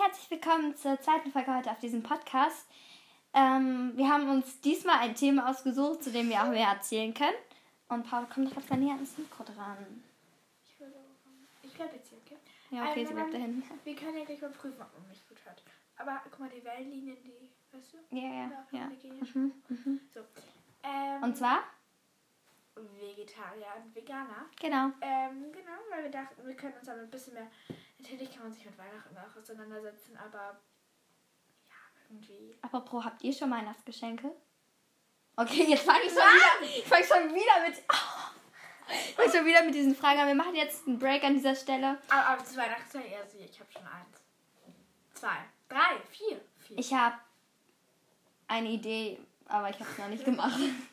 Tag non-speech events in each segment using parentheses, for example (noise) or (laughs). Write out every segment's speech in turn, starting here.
Herzlich willkommen zur zweiten Folge heute auf diesem Podcast. Ähm, wir haben uns diesmal ein Thema ausgesucht, zu dem wir auch mehr erzählen können. Und Paul, komm doch etwas näher ans Mikro dran. Ich, will ich bleib jetzt hier, okay? Ja, okay, Ähm, sie bleibt da hinten. Wir können ja gleich mal prüfen, ob man mich gut hört. Aber guck mal, die Wellenlinien, die, weißt du? Ja, ja, ja. ja Mhm, mhm. So. Ähm, Und zwar? Vegetarier und Veganer. Genau. Ähm, genau, weil wir dachten, wir können uns damit ein bisschen mehr. Natürlich kann man sich mit Weihnachten auch auseinandersetzen, aber ja, irgendwie. Apropos, habt ihr schon Weihnachtsgeschenke? Okay, jetzt fange ich schon wieder, ich fang schon wieder mit... (laughs) Ich fang schon wieder mit diesen Fragen an. Wir machen jetzt einen Break an dieser Stelle. Aber, aber zu Weihnachten eher sie. Ich habe schon eins. Zwei. Drei. Vier. Vier. Ich habe eine Idee, aber ich habe es noch nicht gemacht. (laughs)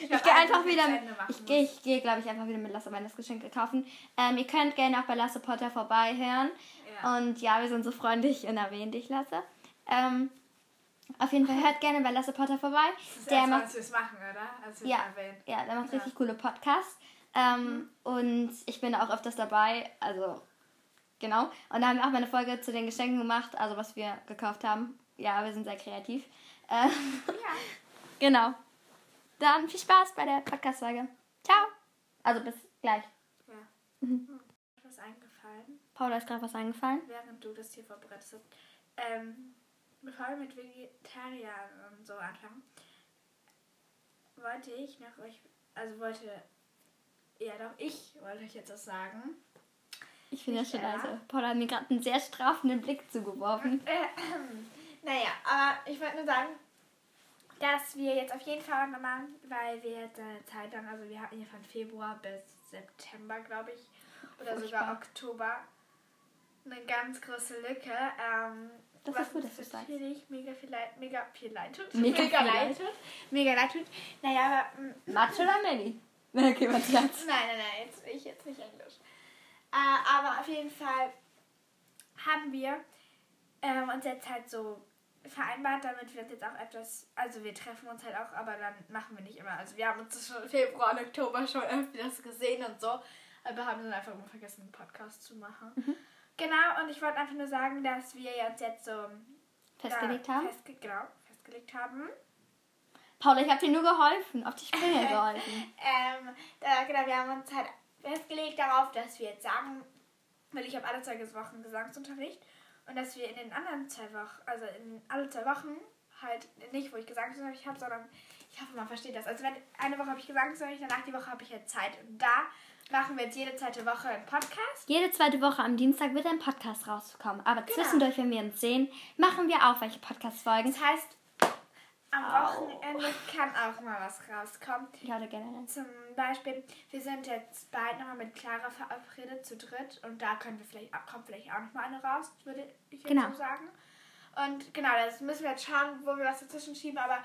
Ich glaub, gehe einfach wieder. Ich gehe, ich gehe, glaube ich, einfach wieder mit Lasse Weihnachtsgeschenke kaufen. Ähm, ihr könnt gerne auch bei Lasse Potter vorbeihören. Ja. Und ja, wir sind so freundlich und erwähnen dich, Lasse. Ähm, auf jeden Fall hört gerne bei Lasse Potter vorbei. Das ist Der erst macht, als wir es machen, oder? Als Ja. erwähnen. ja, der macht Ja. richtig coole Podcasts. Ähm, Und ich bin auch öfters dabei. Also, genau. Und da haben wir auch mal eine Folge zu den Geschenken gemacht, also was wir gekauft haben. Ja, wir sind sehr kreativ. Ähm, Ja. (laughs) Genau. Dann viel Spaß bei der Podcast-Folge. Ciao. Also bis gleich. ja. Mhm. Hm. Was eingefallen, Paula ist gerade was eingefallen. während du das hier vorbereitet hast. Ähm, bevor wir mit Vegetariern und so anfangen, wollte ich noch euch, also wollte, ja doch, ich wollte euch jetzt was sagen. Ich finde das schon Ella. leise. Paula hat mir gerade einen sehr strafenden Blick zugeworfen. Äh, (clears throat) naja, aber ich wollte nur sagen, dass wir jetzt auf jeden Fall nochmal, weil wir jetzt eine Zeit lang, also wir hatten hier von Februar bis September, glaube ich, oder sogar Furchtbar. Oktober, eine ganz große Lücke. Ähm, Das was ist gut, dass du sagst. natürlich mega viel leid, mega viel leid tut. Mega viel leid. tut. Mega leid tut. Naja, aber mm, Matsch oder Melli? (laughs) Okay, was (laughs) jetzt? Nein, nein, nein, jetzt ich jetzt nicht Englisch. Äh, aber auf jeden Fall haben wir ähm, uns jetzt halt so vereinbart, damit wir uns jetzt auch etwas, also wir treffen uns halt auch, aber dann machen wir nicht immer. Also wir haben uns das schon Februar und Oktober schon öfters gesehen und so, aber haben dann einfach immer vergessen, einen Podcast zu machen. Genau, und ich wollte einfach nur sagen, dass wir uns jetzt so Festgelegt haben? Festge genau, festgelegt haben. Paula, ich habe dir nur geholfen. Auf die Sprünge geholfen. Ähm, da, genau, wir haben uns halt festgelegt darauf, dass wir jetzt sagen, weil ich habe alle zwei Wochen Gesangsunterricht und dass wir in den anderen zwei Wochen, also in alle zwei Wochen halt nicht, wo ich Gesangsunterricht habe, sondern ich hoffe, man versteht das. Also wenn eine Woche habe ich Gesangsunterricht, danach die Woche habe ich halt Zeit und da machen wir jetzt jede zweite Woche einen Podcast. Jede zweite Woche am Dienstag wird ein Podcast rauskommen. Aber Genau. zwischendurch, wenn wir uns sehen, machen wir auch welche Podcast-Folgen. Das heißt, am Au. Wochenende kann auch mal was rauskommen. Ja, oder generell. Zum Beispiel, wir sind jetzt bald nochmal mit Clara verabredet zu dritt und da können wir vielleicht, kommt vielleicht auch nochmal eine raus, würde ich jetzt Genau. so sagen. Und genau, das müssen wir jetzt schauen, wo wir was dazwischen schieben, aber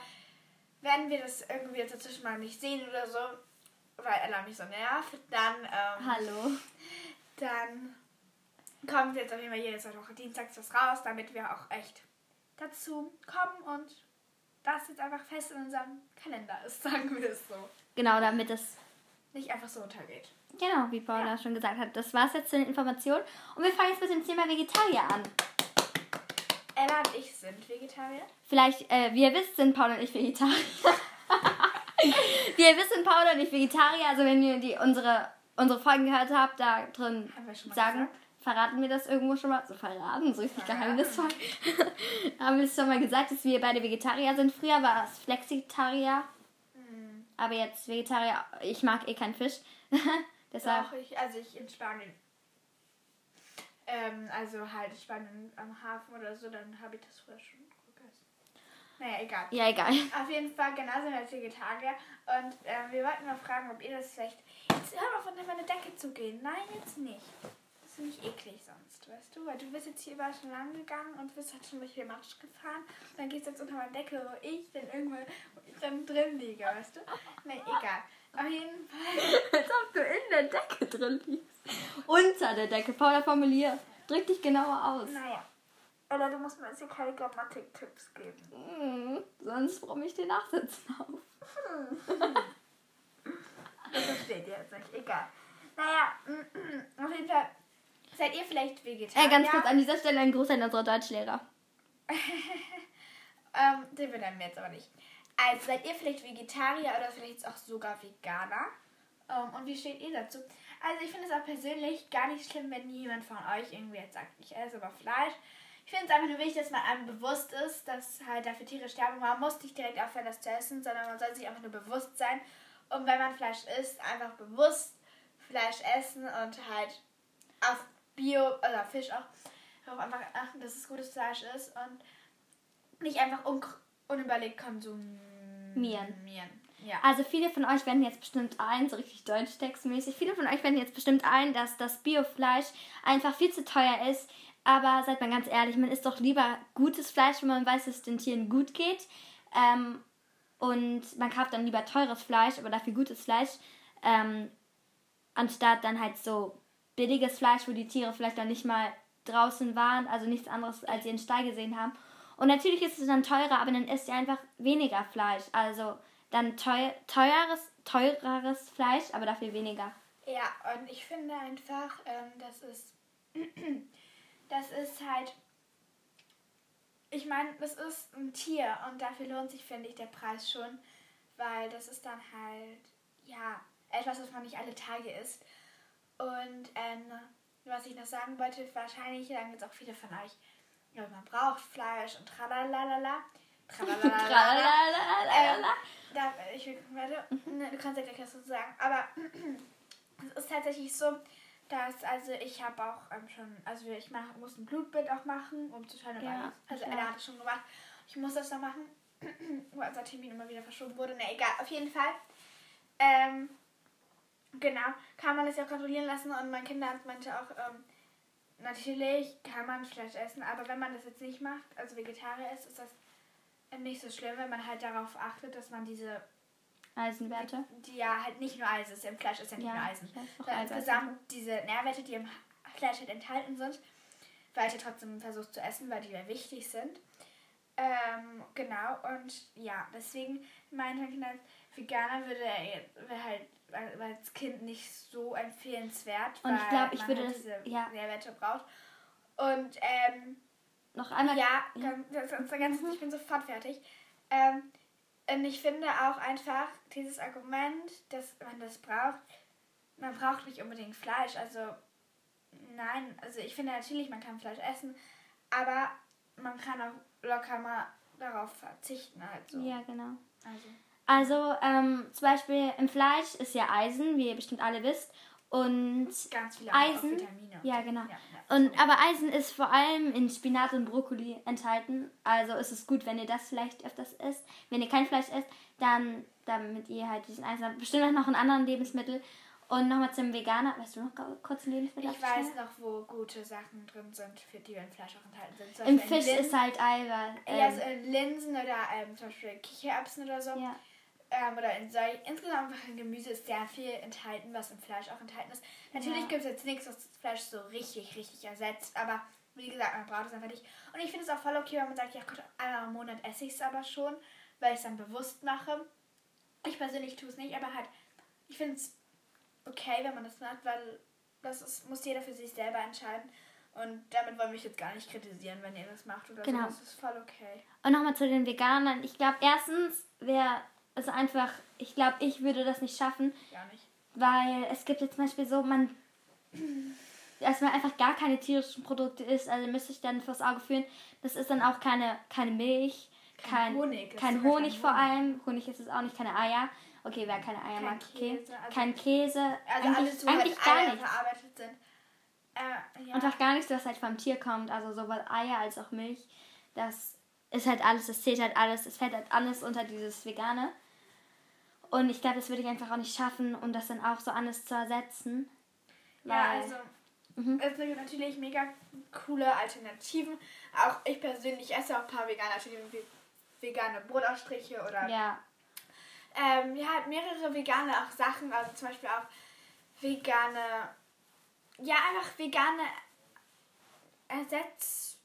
wenn wir das irgendwie jetzt dazwischen mal nicht sehen oder so, weil Ella mich so nervt, dann, ähm, Hallo. dann kommt jetzt auf jeden Fall jede Woche dienstags was raus, damit wir auch echt dazu kommen und das jetzt einfach fest in unserem Kalender ist, (laughs) sagen wir es so. Genau, damit es Nicht einfach so untergeht. Genau, wie Paula schon gesagt hat. Das war's jetzt zu den Informationen. Und wir fangen jetzt mit dem Thema Vegetarier an. Ella und ich sind Vegetarier. Vielleicht, äh, wie ihr wisst, sind Paula und ich Vegetarier. (laughs) wie ihr wisst, sind Paula und ich Vegetarier. Also wenn ihr die, unsere, unsere Folgen gehört habt, da drin sagen, gesagt. Verraten wir das irgendwo schon mal. So verraten, so richtig geheimnisvoll. (laughs) haben wir es schon mal gesagt, dass wir beide Vegetarier sind. Früher war es Flexitarier, Hm, aber jetzt Vegetarier. Ich mag eh keinen Fisch. (laughs) Deshalb, Doch, ich, also ich in Spanien. Ähm, also halt in Spanien am Hafen oder so, dann habe ich das früher schon gegessen. Naja, egal. ja, egal. (laughs) Auf jeden Fall, genau sind wir als Vegetarier. Und ähm, wir wollten mal fragen, ob ihr das vielleicht. Jetzt hör mal von meine Decke zu gehen. Nein, jetzt nicht. Nämlich eklig sonst, weißt du? Weil du bist jetzt hier überall schon lang gegangen und bist halt schon durch den Matsch gefahren. Und dann gehst du jetzt unter meine Decke, wo ich dann irgendwo wo ich dann drin liege, weißt du? Nee, egal. Auf jeden Fall. (laughs) Als ob du in der Decke drin liegst. Unter der Decke. Paula, formulier. Drück dich genauer aus. Naja. Oder du musst mir jetzt hier keine Grammatik-Tipps geben. Hm, sonst brumm ich den Nachsitzen auf. (laughs) Das versteht ihr jetzt nicht. Egal. Naja, auf jeden Fall Seid ihr vielleicht Vegetarier? Äh, ganz kurz an dieser Stelle ein Gruß an unsere Deutschlehrer. (laughs) ähm, den benennen wir jetzt aber nicht. Also seid ihr vielleicht Vegetarier oder vielleicht auch sogar Veganer? Ähm, und wie steht ihr dazu? Also ich finde es auch persönlich gar nicht schlimm, wenn jemand von euch irgendwie jetzt sagt, ich esse aber Fleisch. Ich finde es einfach nur wichtig, dass man einem bewusst ist, dass halt dafür Tiere sterben. Man muss nicht direkt aufhören, das zu essen, sondern man soll sich einfach nur bewusst sein. Und wenn man Fleisch isst, einfach bewusst Fleisch essen und halt auf Bio, oder Fisch auch, darauf einfach achten, dass es gutes Fleisch ist und nicht einfach un unüberlegt konsumieren. Ja. Also viele von euch werden jetzt bestimmt ein, so richtig deutsch-textmäßig, viele von euch werden jetzt bestimmt ein, dass das Biofleisch einfach viel zu teuer ist. Aber seid mal ganz ehrlich, man isst doch lieber gutes Fleisch, wenn man weiß, dass es den Tieren gut geht. Ähm, und man kauft dann lieber teures Fleisch, aber dafür gutes Fleisch. Ähm, anstatt dann halt so billiges Fleisch, wo die Tiere vielleicht dann nicht mal draußen waren, also nichts anderes als ihren Stall gesehen haben. Und natürlich ist es dann teurer, aber dann isst ihr einfach weniger Fleisch. Also dann teuer, teureres, teureres Fleisch, aber dafür weniger. Ja, und ich finde einfach, ähm, das ist, (clears throat) das ist halt, ich meine, das ist ein Tier und dafür lohnt sich, finde ich, der Preis schon, weil das ist dann halt, ja, etwas, was man nicht alle Tage isst. Und ähm, was ich noch sagen wollte, wahrscheinlich sagen jetzt auch viele von euch, ja, man braucht Fleisch und tralalala. Tralalala. ähm, ich warte, ne, du kannst ja gleich was dazu sagen. Aber (clears throat) es ist tatsächlich so, dass, also ich habe auch ähm, schon, also ich mach, muss ein Blutbild auch machen, um zu schauen, ja, also er hat es schon gemacht. Ich muss das noch machen, (clears throat) weil unser Termin immer wieder verschoben wurde. Na egal, auf jeden Fall. Ähm, genau, kann man das ja kontrollieren lassen und mein Kinderarzt meinte auch, ähm, natürlich kann man Fleisch essen, aber wenn man das jetzt nicht macht, also Vegetarier ist, ist das nicht so schlimm, wenn man halt darauf achtet, dass man diese Eisenwerte? Die ja halt nicht nur Eisen ist, im Fleisch ist ja nicht ja, nur Eisen. Sondern insgesamt diese Nährwerte, die im Fleisch halt enthalten sind, weil ich ja trotzdem versucht zu essen, weil die ja wichtig sind. Ähm, genau, und ja, deswegen mein Kinder Veganer würde er halt als Kind nicht so empfehlenswert, und ich glaube, ich würde halt diese ja. Nährwerte braucht. Und ähm, noch einmal. Ja, ja. Ganz, ganz, ich bin sofort fertig. Ähm, und ich finde auch einfach dieses Argument, dass man das braucht, man braucht nicht unbedingt Fleisch. Also nein, also ich finde natürlich, man kann Fleisch essen, aber man kann auch locker mal darauf verzichten. Also. Ja, genau. Also, also ähm, zum Beispiel im Fleisch ist ja Eisen, wie ihr bestimmt alle wisst. Und ganz viele Eisen. Vitamine. Ja, genau. Ja, ja, und, aber Eisen ist vor allem in Spinat und Brokkoli enthalten. Also ist es gut, wenn ihr das vielleicht öfters isst. Wenn ihr kein Fleisch isst, dann damit ihr halt diesen Eisen habt. Bestimmt auch noch in anderen Lebensmitteln. Und nochmal zum Veganer. Weißt du noch kurz ein Lebensmittel? Ich weiß noch, wo gute Sachen drin sind, für die in Fleisch auch enthalten sind. Zum Im Fisch Linsen, ist halt Eiweiß. Ähm, ja, also in Linsen oder ähm, zum Beispiel Kichererbsen oder so. Ja ähm, oder in Säu insgesamt in Gemüse ist sehr viel enthalten, was im Fleisch auch enthalten ist. Natürlich ja. gibt es jetzt nichts, was das Fleisch so richtig, richtig ersetzt, aber wie gesagt, man braucht es einfach nicht. Und ich finde es auch voll okay, wenn man sagt, ja Gott, einmal im Monat esse ich es aber schon, weil ich es dann bewusst mache. Ich persönlich tue es nicht, aber halt, ich finde es okay, wenn man das macht, weil das ist, muss jeder für sich selber entscheiden. Und damit wollen wir mich jetzt gar nicht kritisieren, wenn ihr das macht oder genau. so. Das ist voll okay. Und nochmal zu den Veganern. Ich glaube, erstens, wer also einfach, ich glaube, ich würde das nicht schaffen. Ja, nicht. Weil es gibt jetzt zum Beispiel so, man, dass man einfach gar keine tierischen Produkte isst, also müsste ich dann vors Auge führen, das ist dann auch keine, keine Milch, kein, kein Honig, kein Honig vor allem, Honig ist es auch nicht, keine Eier. Okay, wer keine Eier kein mag, okay. Käse, also kein Käse. Also eigentlich, alles, wo halt eigentlich halt gar nichts. verarbeitet sind. Äh, ja. Einfach gar nichts, was halt vom Tier kommt, also sowohl Eier als auch Milch. Das ist halt alles, das zählt halt alles, es fällt halt alles unter dieses Vegane. Und ich glaube, das würde ich einfach auch nicht schaffen, um das dann auch so anders zu ersetzen. Ja, also mhm. es sind natürlich mega coole Alternativen. Auch ich persönlich esse auch ein paar vegane Alternativen wie vegane Brotausstriche oder ja. Ähm, ja, halt mehrere vegane auch Sachen, also zum Beispiel auch vegane, ja, einfach vegane Ersetz,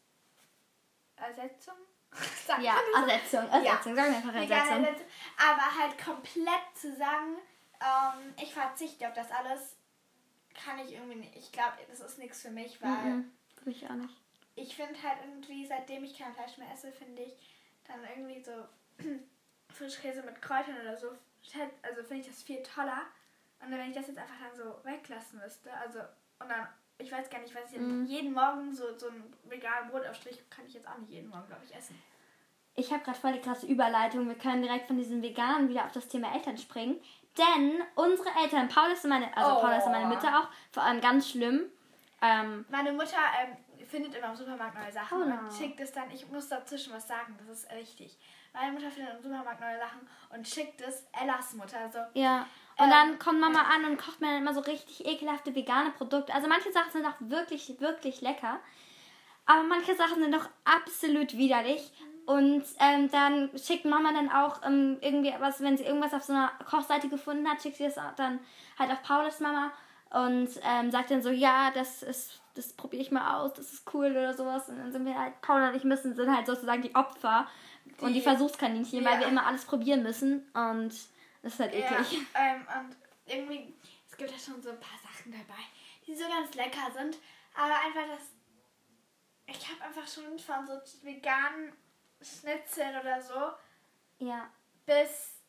Ersetzung (laughs) ja, Ersetzung, Ersetzung, ja. sagen wir einfach Ersetzung. Aber halt komplett zu sagen, ähm, ich verzichte auf das alles, kann ich irgendwie nicht. Ich glaube, das ist nichts für mich, weil Mhm. Für mich auch nicht. ich finde halt irgendwie, seitdem ich kein Fleisch mehr esse, finde ich dann irgendwie so (clears throat) Frischkäse mit Kräutern oder so, also finde ich das viel toller. Und wenn ich das jetzt einfach dann so weglassen müsste, also und dann, ich weiß gar nicht, was ich Mhm. jeden Morgen so, so einen veganen Brotaufstrich kann ich jetzt auch nicht jeden Morgen, glaube ich, essen. Ich habe gerade voll die krasse Überleitung. Wir können direkt von diesen Veganen wieder auf das Thema Eltern springen. Denn unsere Eltern, Paul ist meine, also Oh. Paul ist meine Mutter auch, vor allem ganz schlimm. Ähm, Meine Mutter ähm, findet immer im Supermarkt neue Sachen Paula. und schickt es dann, ich muss dazwischen was sagen, das ist wichtig. Meine Mutter findet im Supermarkt neue Sachen und schickt es Ellas Mutter so. ja. Und Ähm, dann kommt Mama an und kocht mir dann immer so richtig ekelhafte vegane Produkte. Also manche Sachen sind auch wirklich, wirklich lecker. Aber manche Sachen sind doch absolut widerlich. Und ähm, dann schickt Mama dann auch ähm, irgendwie was, wenn sie irgendwas auf so einer Kochseite gefunden hat, schickt sie das dann halt auf Paulas Mama und ähm, sagt dann so, ja, das ist, das probiere ich mal aus, das ist cool oder sowas. Und dann sind wir halt, Paula und ich müssen, sind halt sozusagen die Opfer und die Die- Versuchskaninchen, weil Ja. wir immer alles probieren müssen. Und das ist halt eklig. Ja, ähm, und irgendwie, es gibt ja schon so ein paar Sachen dabei, die so ganz lecker sind, aber einfach das, ich habe einfach schon von so veganen Schnitzeln oder so Ja. bis,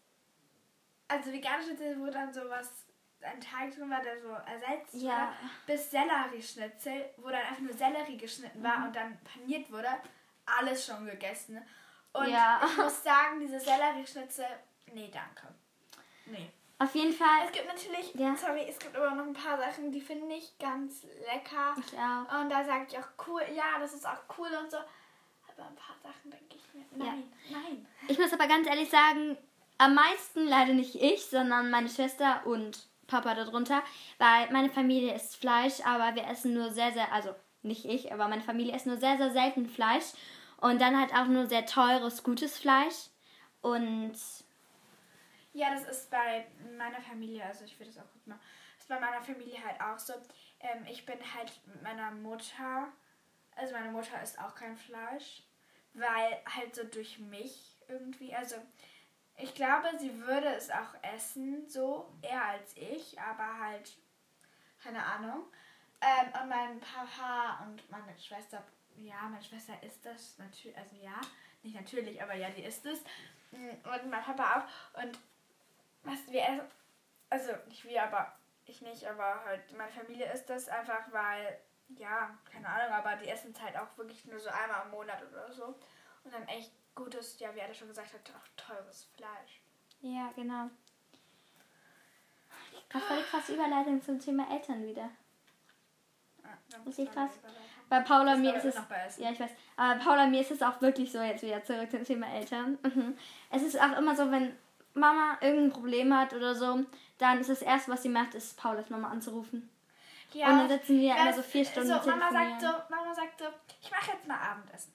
also vegane Schnitzel, wo dann sowas, ein Teig drin war, der so ersetzt Ja. wurde, bis Sellerie-Schnitzel, wo dann einfach nur Sellerie geschnitten Mhm. war und dann paniert wurde, alles schon gegessen. Und Ja. ich muss sagen, diese Sellerie-Schnitzel, nee, danke. Auf jeden Fall. Es gibt natürlich, Ja. sorry, es gibt aber noch ein paar Sachen, die finde ich ganz lecker. Ich auch. Und da sage ich auch cool, ja, das ist auch cool und so. Aber ein paar Sachen denke ich mir, Ja. nein, nein. Ich muss aber ganz ehrlich sagen, am meisten leider nicht ich, sondern meine Schwester und Papa darunter, weil meine Familie isst Fleisch, aber wir essen nur sehr, sehr, also nicht ich, aber meine Familie isst nur sehr, sehr selten Fleisch und dann halt auch nur sehr teures, gutes Fleisch und Ja, das ist bei meiner Familie, also ich würde das auch gut machen, das ist bei meiner Familie halt auch so. Ähm, ich bin halt mit meiner Mutter, also meine Mutter isst auch kein Fleisch, weil halt so durch mich irgendwie, also ich glaube, sie würde es auch essen, so eher als ich, aber halt, keine Ahnung. Ähm, und mein Papa und meine Schwester, ja, meine Schwester isst das natürlich, also ja, nicht natürlich, aber ja, die isst es. Mm, Und mein Papa auch. Und was wir essen, also nicht wir, aber ich nicht, aber halt meine Familie isst das einfach, weil, ja, keine Ahnung, aber die essen es halt auch wirklich nur so einmal im Monat oder so. Und dann echt gutes, ja, wie er schon gesagt hat, auch teures Fleisch. ja, genau. Das war die krasse Überleitung zum Thema Eltern wieder. Ja, Ist muss man krass. Bei Paula Das mir ist es ja ich weiß, aber Paula mir ist es auch wirklich so jetzt wieder zurück zum Thema Eltern. Mhm. Es ist auch immer so, wenn Mama irgendein Problem hat oder so, dann ist das erste, was sie macht, ist Paulas Mama anzurufen. Ja, Und dann sitzen wir immer so vier Stunden so, Mama telefonieren. sagt so, Mama sagt so, ich mache jetzt mal Abendessen.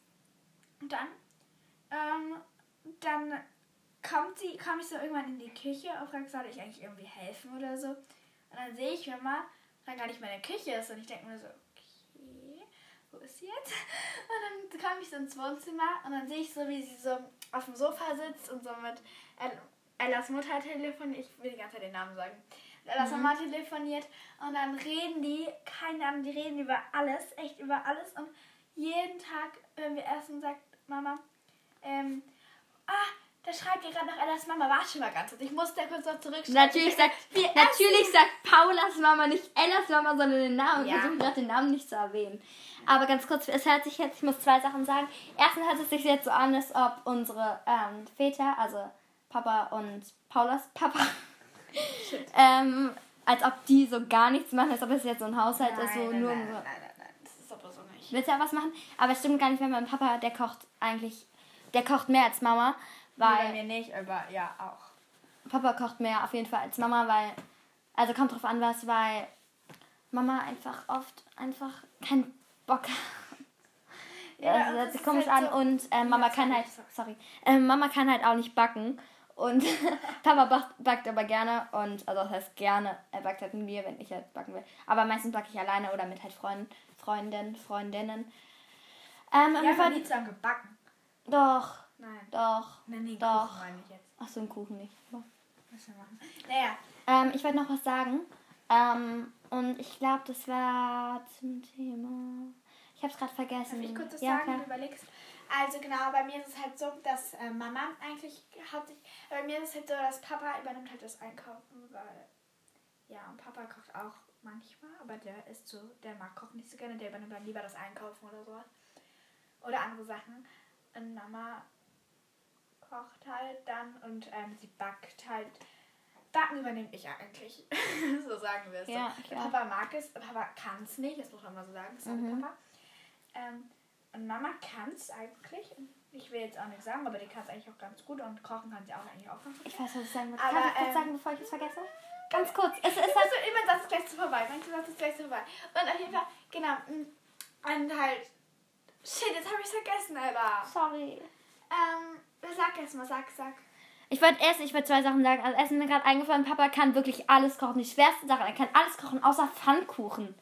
Und dann, ähm, dann kommt sie, komme ich so irgendwann in die Küche und frage, soll ich eigentlich irgendwie helfen oder so. Und dann sehe ich Mama, dann gar nicht mehr in der Küche ist und ich denke mir so, okay, wo ist sie jetzt? (laughs) Und dann komme ich so ins Wohnzimmer und dann sehe ich so, wie sie so auf dem Sofa sitzt und so mit El- Ellas Mutter telefoniert. Ich will die ganze Zeit den Namen sagen. Ellas Mhm. Mama telefoniert und dann reden die, keine Ahnung, die reden über alles, echt über alles. Und jeden Tag, wenn wir essen, sagt Mama, ähm, ah, da schreibt ihr gerade noch Ellas Mama, warte mal ganz kurz, ich muss da kurz noch zurückschreiben. Natürlich (laughs) sagt, natürlich sagt Paulas Mama nicht Ellas Mama, sondern den Namen. Ich Ja. versuche gerade den Namen nicht zu erwähnen. Aber ganz kurz, es hört sich jetzt, ich muss zwei Sachen sagen. Erstens hört es sich jetzt so an, als ob unsere ähm, Väter, also Papa und Paulas Papa, ähm, als ob die so gar nichts machen, als ob es jetzt so ein Haushalt ist, so nein, nur nein, so nein, nein, nein, das ist aber so nicht. Willst du ja was machen? Aber es stimmt gar nicht, weil mein Papa, der kocht eigentlich, der kocht mehr als Mama, Bei weil mir nicht, aber ja, auch. Papa kocht mehr auf jeden Fall als Mama, weil, also kommt drauf an was, weil Mama einfach oft einfach keinen Bock hat. Ja, Ja, das hört sich komisch halt an so- und äh, Mama Ja, kann halt, sorry. sorry, äh, Mama kann halt auch nicht backen und (laughs) Papa backt, backt aber gerne und, also das heißt gerne, er backt halt mit mir, wenn ich halt backen will. Aber meistens backe ich alleine oder mit halt Freunden, Freundinnen, Freundinnen. Ähm, haben Fall, nie zusammen gebacken. doch, Nein. doch, Nein, nee, Doch. Kuchen meine ich jetzt. ach so ein Kuchen nicht. Wir machen. Naja, Ähm, ich wollte noch was sagen. Ähm, und ich glaube, das war zum Thema. Ich habe es gerade vergessen. Darf ich kurz was ja, sagen, klar. du überlegst? Also genau, bei mir ist es halt so, dass äh, Mama eigentlich hauptsächlich, bei mir ist es halt so, dass Papa übernimmt halt das Einkaufen, weil ja, und Papa kocht auch manchmal, aber der ist so, der mag kochen nicht so gerne, der übernimmt dann lieber das Einkaufen oder sowas. Oder andere Sachen. Und Mama kocht halt dann und ähm, sie backt halt. Backen übernehme ich eigentlich. (laughs) so sagen wir es. Ja, so. Papa mag es, Papa kann es nicht, das muss man mal so sagen. Sorry, Mhm. Papa. Ähm, und Mama kann es eigentlich. Ich will jetzt auch nicht sagen, aber die kann es eigentlich auch ganz gut und kochen kann sie auch eigentlich auch ganz gut. Ich weiß, was ich sagen. Aber, Kann ich kurz ähm, sagen, bevor ich es vergesse? Ganz kurz. Es ist Es so, immer Satz ist gleich zu vorbei. Manche Satz ist gleich zu vorbei. Und auf jeden Fall, genau. mm, Und halt. Shit, jetzt habe ich vergessen, Alter. Sorry. Ähm, sag erst mal, sag, sag. Ich wollte erst, ich wollte zwei Sachen sagen. Also Essen mir gerade eingefallen, Papa kann wirklich alles kochen. Die schwerste Sache, er kann alles kochen, außer Pfannkuchen.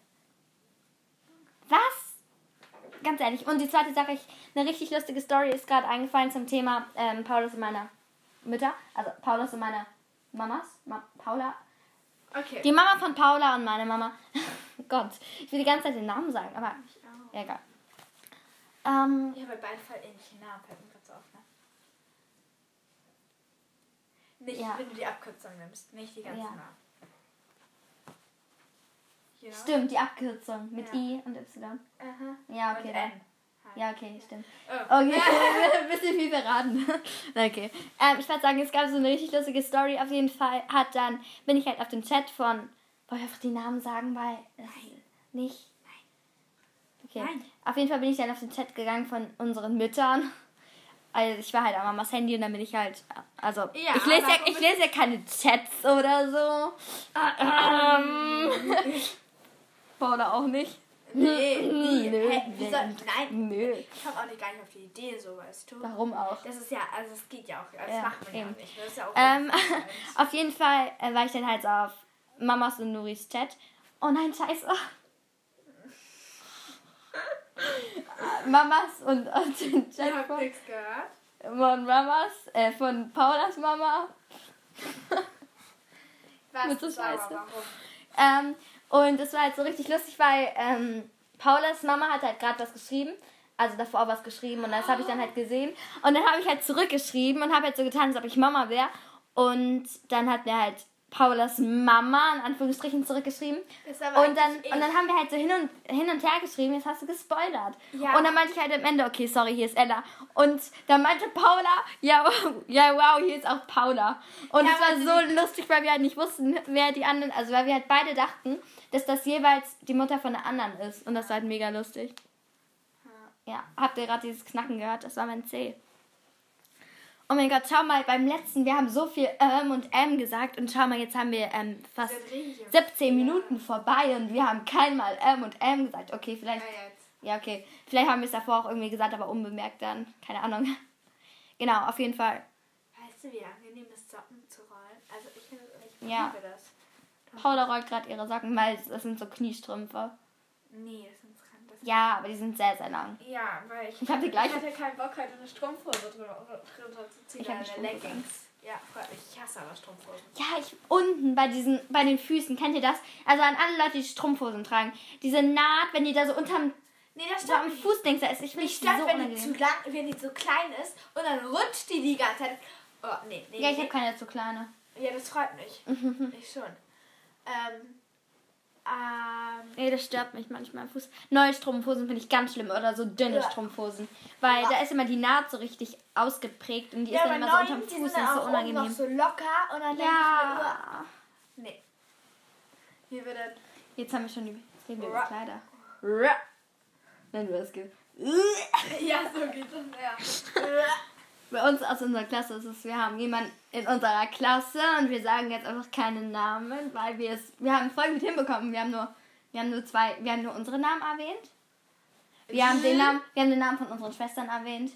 Was? Ganz ehrlich. Und die zweite Sache, ich, eine richtig lustige Story ist gerade eingefallen zum Thema ähm, Paulus und meine Mütter. Also Paulus und meine Mamas. Ma Paula. Okay. Die Mama von Paula und meine Mama. (laughs) Gott, ich will die ganze Zeit den Namen sagen, aber Ich ja, egal. Ähm, Ich habe bei beiden Fall ähnliche Namen, fällt mir gerade so auf, ne? Nicht, Ja. wenn du die Abkürzung nimmst, nicht die ganzen Ja. Namen. Know? stimmt, die Abkürzung mit Ja. I und Y. Aha. Ja, okay. Und. N. halt. Ja, okay, stimmt. Oh. Okay, (laughs) (laughs) ein bisschen viel verraten. (laughs) okay. Ähm, ich würde sagen, es gab so eine richtig lustige Story. Auf jeden Fall hat dann, bin ich halt auf dem Chat von, wollen wir einfach die Namen sagen, weil es nicht. Okay. Nein. Auf jeden Fall bin ich dann auf den Chat gegangen von unseren Müttern. Also ich war halt an Mamas Handy und dann bin ich halt, also Ja, ich lese ja, ich lese ja keine Chats oder so. Ähm, Paula auch nicht. (laughs) Nee, nie. Nö, Hä, wie nee. soll, nein, Nö. ich komme auch nicht gar nicht auf die Idee, so weißt du. Warum auch? Das ist ja, also es geht ja auch, das Ja, macht man ja eben. auch nicht. Das ist ja auch Ähm, (laughs) auf jeden Fall äh, war ich dann halt auf Mamas und Nuris Chat. Oh nein, scheiße. (laughs) Mamas und, und den Ich Chat hab von, nichts gehört. von Mamas, äh, von Paulas Mama. Was Mit so Scheiße. warum? Ähm, und es war halt so richtig lustig, weil ähm, Paulas Mama hat halt gerade was geschrieben. Also davor was geschrieben und das habe ich dann halt gesehen. Und dann habe ich halt zurückgeschrieben und habe halt so getan, als ob ich Mama wäre. Und dann hat mir halt Paulas Mama in Anführungsstrichen zurückgeschrieben. Und dann, und dann haben wir halt so hin und, hin und her geschrieben, jetzt hast du gespoilert. Ja. Und dann meinte ich halt am Ende, okay, sorry, hier ist Ella. Und dann meinte Paula, ja, wow, (laughs) ja, wow, hier ist auch Paula. Und Ja, es war weil so lustig, weil wir halt nicht wussten, wer die anderen, also weil wir halt beide dachten, dass das jeweils die Mutter von der anderen ist. Und das war halt mega lustig. Ja, habt ihr gerade dieses Knacken gehört? Das war mein C. Oh mein Gott, schau mal, beim letzten, wir haben so viel ähm und ähm gesagt und schau mal, jetzt haben wir ähm, fast Das rede ich im- 17 Minuten vorbei und wir haben keinmal M und M gesagt. Okay, vielleicht. Ja, okay. Vielleicht haben wir es davor auch irgendwie gesagt, aber unbemerkt dann. Keine Ahnung. (laughs) Genau, auf jeden Fall. Weißt du, wie angenehm ist, Socken zu rollen? Also ich finde ich Ja. liebe das. Paula rollt gerade ihre Socken, weil das sind so Kniestrümpfe. Nee, das das Ja, aber die sind sehr, sehr lang. Ja, weil ich, Ich hab die gleiche- ich hatte keinen Bock, heute eine Strumpfhose drüber, drüber zu ziehen. Ich hab oder eine eine Strumpfhose Leggings. Ja, ich hasse aber Strumpfhosen. Ja, ich unten bei diesen, bei den Füßen, kennt ihr das? Also an alle Leute, die Strumpfhosen tragen. Diese Naht, wenn die da so unterm Nee, das so am stört mich. Fuß denkst, da ist ich Mich mich so wenn die zu lang, wenn die so klein ist und dann rutscht die die ganze Zeit. Oh, nee, nee. Ja, ich nee. habe keine zu kleine. Ja, das freut mich. ich schon. Ähm, ähm, Nee, das stört mich manchmal am Fuß. Neue Strumpfhosen finde ich ganz schlimm oder so dünne Ja. Strumpfhosen. Weil Ja. da ist immer die Naht so richtig ausgeprägt und die ja, ist dann immer so neuen, unterm die Fuß und ist so oben noch unangenehm. so locker und dann denke ich mir, Ja. nee. Hier wird dann, Jetzt haben wir schon die jetzt reden wir über Kleider. Nennen wir es geht. ja, so geht das, ja. (laughs) Bei uns aus unserer Klasse ist es, wir haben jemanden in unserer Klasse und wir sagen jetzt einfach keinen Namen, weil wir es, wir haben voll gut hinbekommen. Wir haben nur, wir haben nur zwei, wir haben nur unsere Namen erwähnt. Wir haben den Namen, wir haben den Namen von unseren Schwestern erwähnt.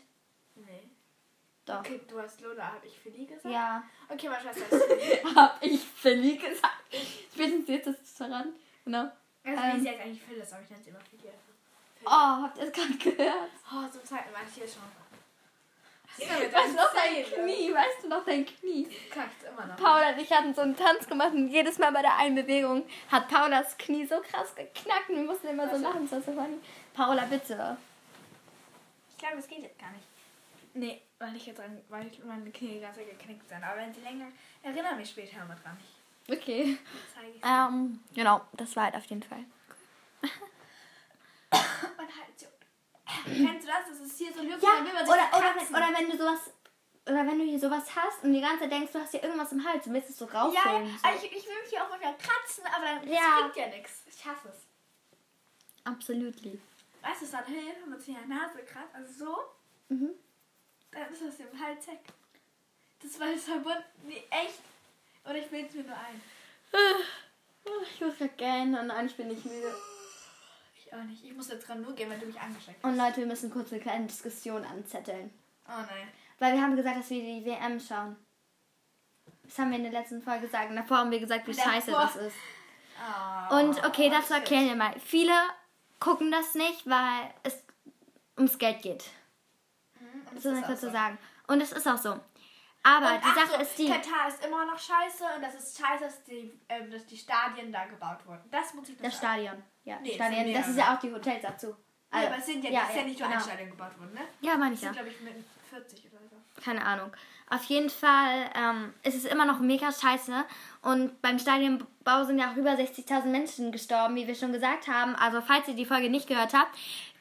Nee. Doch. Okay, du hast Lola, habe ich Philly gesagt? Ja. Okay, meine Schwester (laughs) ist Philly. Hab ich Philly gesagt. Spätestens jetzt ist es daran. Genau. Also, Ähm. wie sie jetzt eigentlich Phyllis, aber ich nenne sie immer. Philly. Oh, habt ihr es gerade gehört? Oh, zum zweiten Mal hier schon. Weißt du noch dein Knie? Weißt du noch dein Knie? Kackt immer noch. Paula und ich hatten so einen Tanz gemacht und jedes Mal bei der einen Bewegung hat Paulas Knie so krass geknackt und wir mussten immer so lachen. Das war so funny. Paula, bitte. Ich glaube, das geht jetzt gar nicht. Nee, weil ich jetzt dran, weil ich meine Knie ganz geknickt sind. Aber wenn sie länger, erinnere mich später mal dran. Okay. Ähm, genau, das war halt auf jeden Fall. Und halt so. Kennst du das? Das ist hier so Lücken, Ja, dann will man sich oder, oder, oder wenn du sowas. Oder wenn du hier sowas hast und die ganze Zeit denkst, du hast hier irgendwas im Hals, du willst es so Ja, rausholen. so. also ich, ich will mich hier auch manchmal kratzen, aber dann Ja. das bringt ja nichts. Ich hasse es. Absolutely. Weißt du, es dann hilft, wenn man sich in der Nase kratzt, also so, Mhm. dann ist das im Hals weg. Das war jetzt verbunden. Nee, echt. Oder ich bilde es mir nur ein. Ich muss grad gähnen und eigentlich bin ich müde. Ich auch nicht. Ich muss jetzt dran nur gehen, wenn du mich angesteckt hast. Und Leute, wir müssen kurz eine kleine Diskussion anzetteln. Oh nein. Weil wir haben gesagt, dass wir die WM schauen. Das haben wir in der letzten Folge gesagt. Und davor haben wir gesagt, wie Davor. scheiße das ist. Oh, Und okay, dazu shit. erklären wir mal. Viele gucken das nicht, weil es ums Geld geht. Und Das das man ist kurz so so. sagen. Und es ist auch so. Aber Und die ach Sache so, ist die. Katar ist immer noch scheiße und das ist scheiße, dass die, ähm, dass die Stadien da gebaut wurden. Das muss ich noch Das sagen. Stadion. Ja, Nee, sind Das ist ja auch die Hotels dazu. Ja, Also, aber es sind ja, ja, ist ja ja, nicht nur genau. ein Stadion gebaut worden, ne? Ja, meine ich ja. sind, glaube ich, mit 40 oder so. Keine Ahnung. Auf jeden Fall ähm, ist es immer noch mega scheiße. Und beim Stadionbau sind ja auch über 60.000 Menschen gestorben, wie wir schon gesagt haben. Also, falls ihr die Folge nicht gehört habt,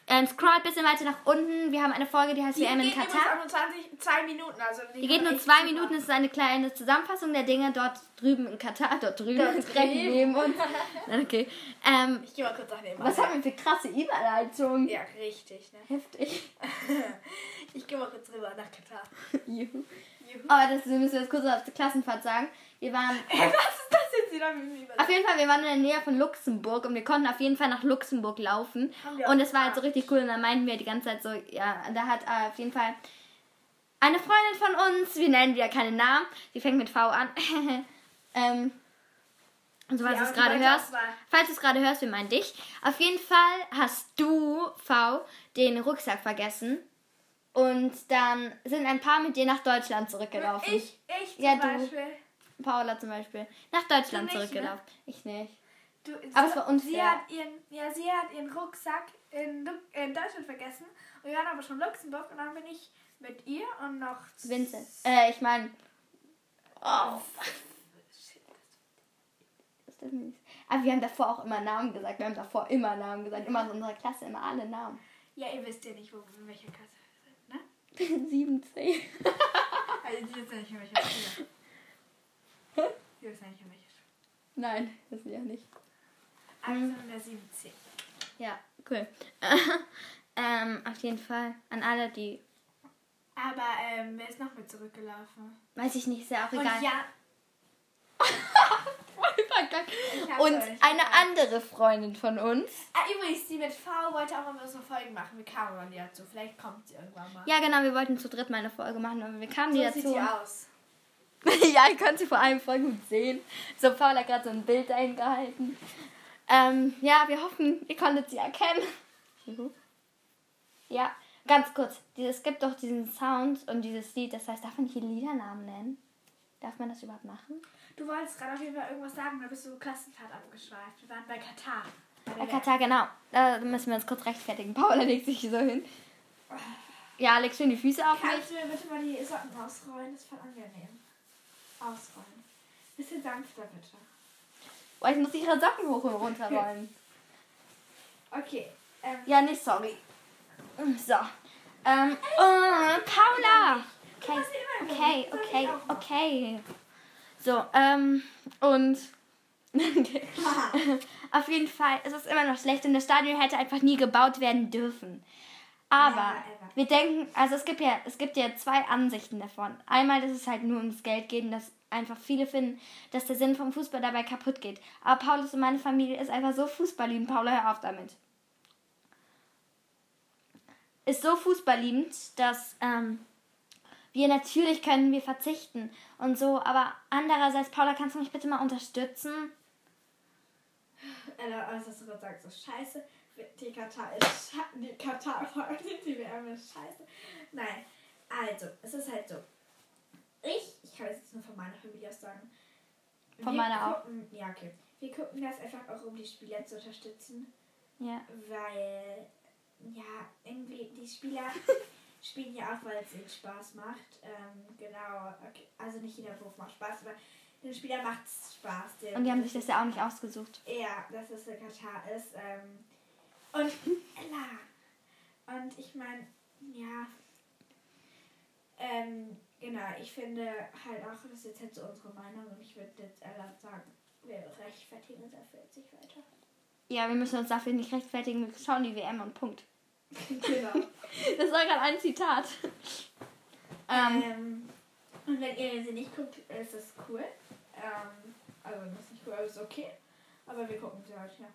ähm, scrollt ein bisschen weiter nach unten. Wir haben eine Folge, die heißt Die WM in geht Katar. auch nur 20, zwei Minuten. Also die, Die geht nur echt zwei super. Minuten. Es ist eine kleine Zusammenfassung der Dinge dort drüben in Katar. (laughs) Dort drüben, Dort (laughs) direkt neben uns. (laughs) Okay. Ähm, Ich gehe mal kurz nach nebenan. was haben wir für krasse Überleitungen? Ja, richtig, ne? Heftig. Ich gehe mal kurz rüber nach Katar. Juhu. Juhu. Aber das müssen wir jetzt kurz auf der Klassenfahrt sagen. Wir waren Ey, was ist das jetzt wieder mit? Auf jeden Fall, wir waren in der Nähe von Luxemburg und wir konnten auf jeden Fall nach Luxemburg laufen. Und es war halt so richtig cool und dann meinten wir die ganze Zeit so, ja, da hat äh, auf jeden Fall eine Freundin von uns, wir nennen wieder keine Namen, die fängt mit V an. (laughs) ähm, und so, falls Ja, du es gerade hörst, falls du es gerade hörst, wir meinen dich. Auf jeden Fall hast du, V, den Rucksack vergessen. Und dann sind ein paar mit dir nach Deutschland zurückgelaufen. Ich, ich zum Ja, du. Beispiel. Paula zum Beispiel. Nach Deutschland nicht, ne? zurückgelaufen. Ich nicht. Du, Aber es war unfair. Sie hat ihren, ja, sie hat ihren Rucksack in, in Deutschland vergessen. Und wir waren aber schon in Luxemburg und dann bin ich mit ihr und noch. Vincent. Äh, ich meine. Oh, nicht. Aber wir haben davor auch immer Namen gesagt. Wir haben davor immer Namen gesagt. Immer in unserer Klasse, immer alle Namen. Ja, ihr wisst ja nicht, wo, in welcher Klasse wir sind, ne? (laughs) 7, 10. Also, wissen ja nicht, in welcher Schule. (laughs) Die wissen ja nicht, in welcher Schule. Nein, das ja nicht. Also Mhm. in der 17. Ja, cool. (laughs) ähm, auf jeden Fall an alle, die. Aber ähm, wer ist noch mit zurückgelaufen? Weiß ich nicht, ist ja auch Und egal. ja. (laughs) Ich hab's Und eine andere Freundin von uns. ah, übrigens, die mit V wollte auch immer so Folgen machen. Wir kamen aber nie dazu. Vielleicht kommt sie irgendwann mal. Ja, genau, wir wollten zu dritt mal eine Folge machen, aber wir kamen so nie sieht dazu. die aus. (laughs) ja, ihr könnt sie vor allem voll gut sehen. So, Paul hat gerade so ein Bild dahin gehalten. Ähm, ja, wir hoffen, ihr konntet sie erkennen. Juhu. Ja, ganz kurz. Es gibt doch diesen Sound und dieses Lied, das heißt, darf man hier Liedernamen nennen? Darf man das überhaupt machen? Du wolltest gerade auf jeden Fall irgendwas sagen, da bist du Klassenfahrt abgeschweift. Wir waren bei Katar. Bei Katar, genau. Da müssen wir uns kurz rechtfertigen. Paula legt sich so hin. Ja, leg schön die Füße auf mich. Kannst du mir bitte mal die Socken ausrollen? Das ist voll angenehm. Ausrollen. Bisschen sanfter bitte. Oh, ich muss ihre Socken hoch und runter rollen. Okay. Ähm, Ja, nicht sorry. So. Ähm, oh, Paula! Okay, okay, okay, okay. So, ähm, und (laughs) (laughs) auf jeden Fall ist es immer noch schlecht und das Stadion hätte einfach nie gebaut werden dürfen. Aber wir denken, also es gibt ja, es gibt ja zwei Ansichten davon. Einmal, dass es halt nur ums Geld geht und dass einfach viele finden, dass der Sinn vom Fußball dabei kaputt geht. Aber Paulus und meine Familie ist einfach so fußballliebend. Paula, hör auf damit. Ist so fußballliebend, dass ähm, wir natürlich können wir verzichten und so, aber andererseits, Paula, kannst du mich bitte mal unterstützen? Alter, alles, was du gerade sagst, ist scheiße. Die Katar ist sche die Katar die WM ist scheiße. Nein. Also, es ist halt so. Ich, ich kann es jetzt nur von meiner Familie aus sagen. Von wir meiner auch. gucken, Ja, okay. Wir gucken das einfach auch, um die Spieler zu unterstützen. Ja. Weil, ja, irgendwie die Spieler (laughs) spielen ja auch, weil es ihnen Spaß macht. Ähm, genau. Okay. Also nicht jeder Wurf macht Spaß, aber den Spielern macht es Spaß. Und die haben sich das ja auch nicht ausgesucht. ja, dass es der Katar ist. Ähm, und Ella. Und ich meine, ja. Ähm, genau, ich finde halt auch, das ist jetzt halt so unsere Meinung und ich würde jetzt Ella sagen, wir rechtfertigen uns dafür jetzt nicht weiter. Ja, wir müssen uns dafür nicht rechtfertigen. Wir schauen die WM und Punkt. (laughs) genau. (laughs) Das war gerade ein Zitat. Ähm, Ähm, und wenn ihr sie nicht guckt, ist das cool. Ähm, also das ist nicht cool, aber ist okay. Aber wir gucken sie halt, ja.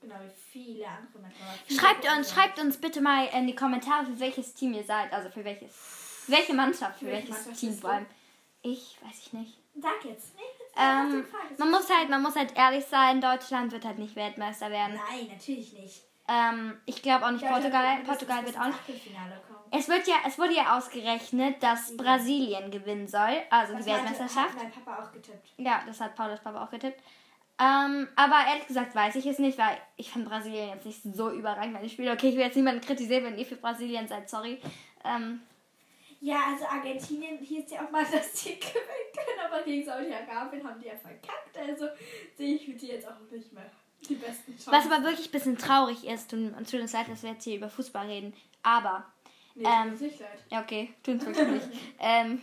Genau wie viele andere viele schreibt uns, schreibt uns bitte mal in die Kommentare, für welches Team ihr seid. Also für welches. Welche Mannschaft, für Für welche welches Mannschaft Team vor allem. Ich weiß ich nicht. Sag jetzt. Nee, jetzt Ähm, man muss halt, man muss halt ehrlich sein, Deutschland wird halt nicht Weltmeister werden. Nein, natürlich nicht. Ähm, ich glaube auch nicht Portugal. Portugal wird auch nicht. Es wird ja, es wurde ja ausgerechnet, dass Brasilien gewinnen soll, also die Das meinte- Weltmeisterschaft. Hat mein Papa auch getippt. Ja, das hat Paulas Papa auch getippt. Ähm, aber ehrlich gesagt weiß ich es nicht, weil ich finde Brasilien jetzt nicht so überragend, wenn ich spiele. Okay, ich will jetzt niemanden kritisieren, wenn ihr für Brasilien seid, sorry. Ähm, Ja, also Argentinien hieß ja auch mal, (laughs) dass die gewinnen können, aber gegen Saudi-Arabien haben die ja verkackt. Also sehe ich für die jetzt auch nicht mehr die besten Chancen. was aber wirklich ein bisschen traurig ist, und uns tut uns leid, dass wir jetzt hier über Fußball reden, aber, Nee, ähm, tut uns nicht leid. ja okay, tut uns wirklich nicht. (laughs) ähm,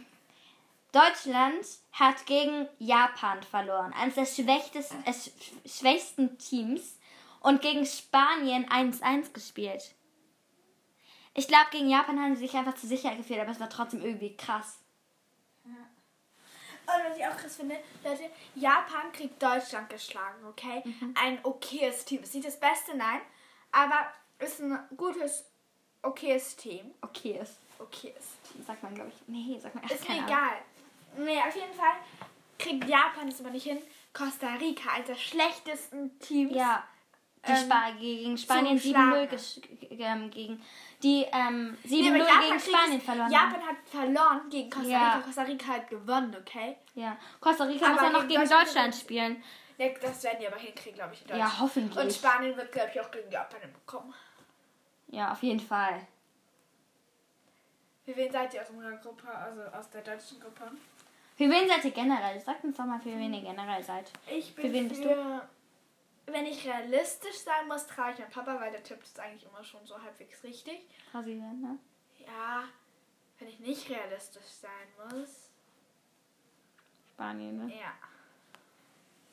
Deutschland hat gegen Japan verloren, eines der schwächsten, äh, sch- schwächsten Teams, und gegen Spanien 1-1 gespielt. Ich glaube, gegen Japan haben sie sich einfach zu sicher gefühlt, aber es war trotzdem irgendwie krass. Und was ich auch krass finde, Leute, Japan kriegt Deutschland geschlagen, okay? Ein okayes Team. Ist nicht das Beste, nein, aber ist ein gutes, okayes Team. Okayes Team. Sagt man, glaube ich. Nee, sagt man. Ach, Ist mir keine Ahnung. Nee, auf jeden Fall kriegt Japan es aber nicht hin. Costa Rica, eines der schlechtesten Teams. Ja. Die Ähm, gegen Spanien zum 7-0 Schlagen. gesch- ähm, gegen die ähm, 7-0 Nee, gegen Spanien verloren. Japan hat verloren gegen Costa Rica. Ja. Costa Rica hat gewonnen, okay? Ja. Costa Rica Aber muss ja noch gegen Deutschland- Deutschland spielen. Nee, Das werden die aber hinkriegen, glaube ich, in Ja, Deutschland. hoffentlich. Und Spanien wird, glaube ich, auch gegen Japan bekommen. Ja, auf jeden Fall. Für wen seid ihr aus unserer Gruppe, also aus der deutschen Gruppe? Für wen seid ihr generell? Sagt uns doch mal, für wen ihr generell seid. Ich Für bin wen bist für- Wenn ich realistisch sein muss, traue ich meinem Papa, weil der tippt es eigentlich immer schon so halbwegs richtig. Brasilien, ne? Ja, wenn ich nicht realistisch sein muss. Spanien, ne? Ja.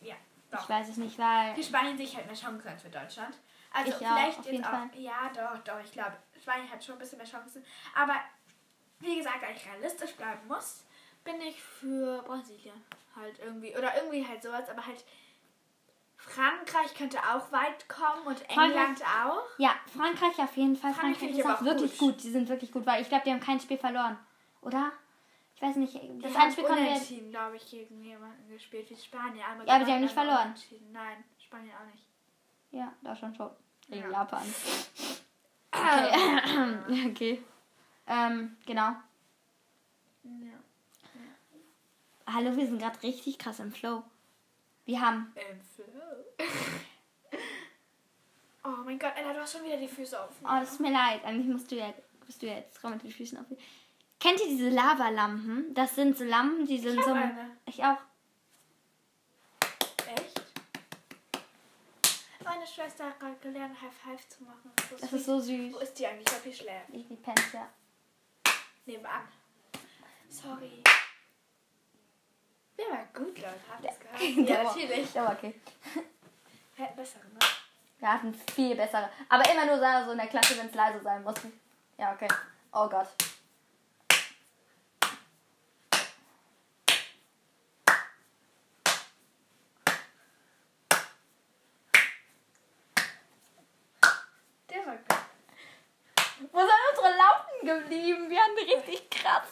Ja, Ich doch. weiß es nicht, weil. Für Spanien sehe ich halt mehr Chancen als für Deutschland. Also Ich auch, vielleicht auf jetzt jeden auch. Fall. Ja, doch, doch. Ich glaube, Spanien hat schon ein bisschen mehr Chancen. Aber wie gesagt, wenn ich realistisch bleiben muss, bin ich für Brasilien. Halt irgendwie. Oder irgendwie halt sowas, aber halt. Frankreich könnte auch weit kommen und England auch. Ja, Frankreich auf jeden Fall. Frankreich Frankreich ist auch wirklich gut. gut. Die sind wirklich gut, weil ich glaube, die haben kein Spiel verloren. Oder? Ich weiß nicht. Das Die haben Spiel unentschieden, glaube ich, gegen jemanden gespielt wie Spanien. Einmal Ja, aber die haben nicht verloren. Nein, Spanien auch nicht. Ja, Deutschland schon. Gegen Ja. Japan. (coughs) Okay. (coughs) okay. Ähm, genau. Ja. Hallo, wir sind gerade richtig krass im Flow. Wir haben. Im Flow. oh mein Gott, Ella, du hast schon wieder die Füße auf. Oh, das tut mir leid. Eigentlich musst du ja, bist du ja jetzt dran mit den Füßen auf. Kennt ihr diese Lavalampen? Das sind so Lampen, die sind hab so. eine. Ich auch. Echt? Meine Schwester hat gerade gelernt, High Five zu machen. So Das ist so süß. Wo ist die eigentlich? Ich hab die schläft. Ich die pennt, ja. Nebenan. Sorry. Der war gut, Leute. Habt ihr es? Der Ja, war- (laughs) natürlich. Der war okay. (laughs) Wir hätten bessere, ne? Wir hatten viel bessere. Aber immer nur so in der Klasse, wenn es leise sein muss. Ja, okay. Oh Gott. Der war gut. Wo sind unsere Lampen geblieben? Wir haben richtig krass.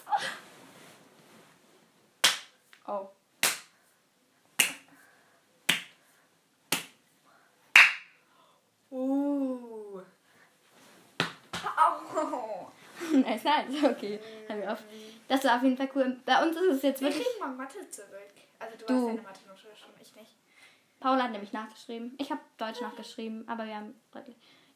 (laughs) nice, nice, okay. Haben wir auf. Das war auf jeden Fall cool. Bei uns ist es jetzt Wir wirklich. kriegen mal Mathe zurück. Also du, Du. hast deine Mathe-Note schon, ich nicht. Paula hat nämlich nachgeschrieben. Ich habe Deutsch nachgeschrieben, aber wir haben.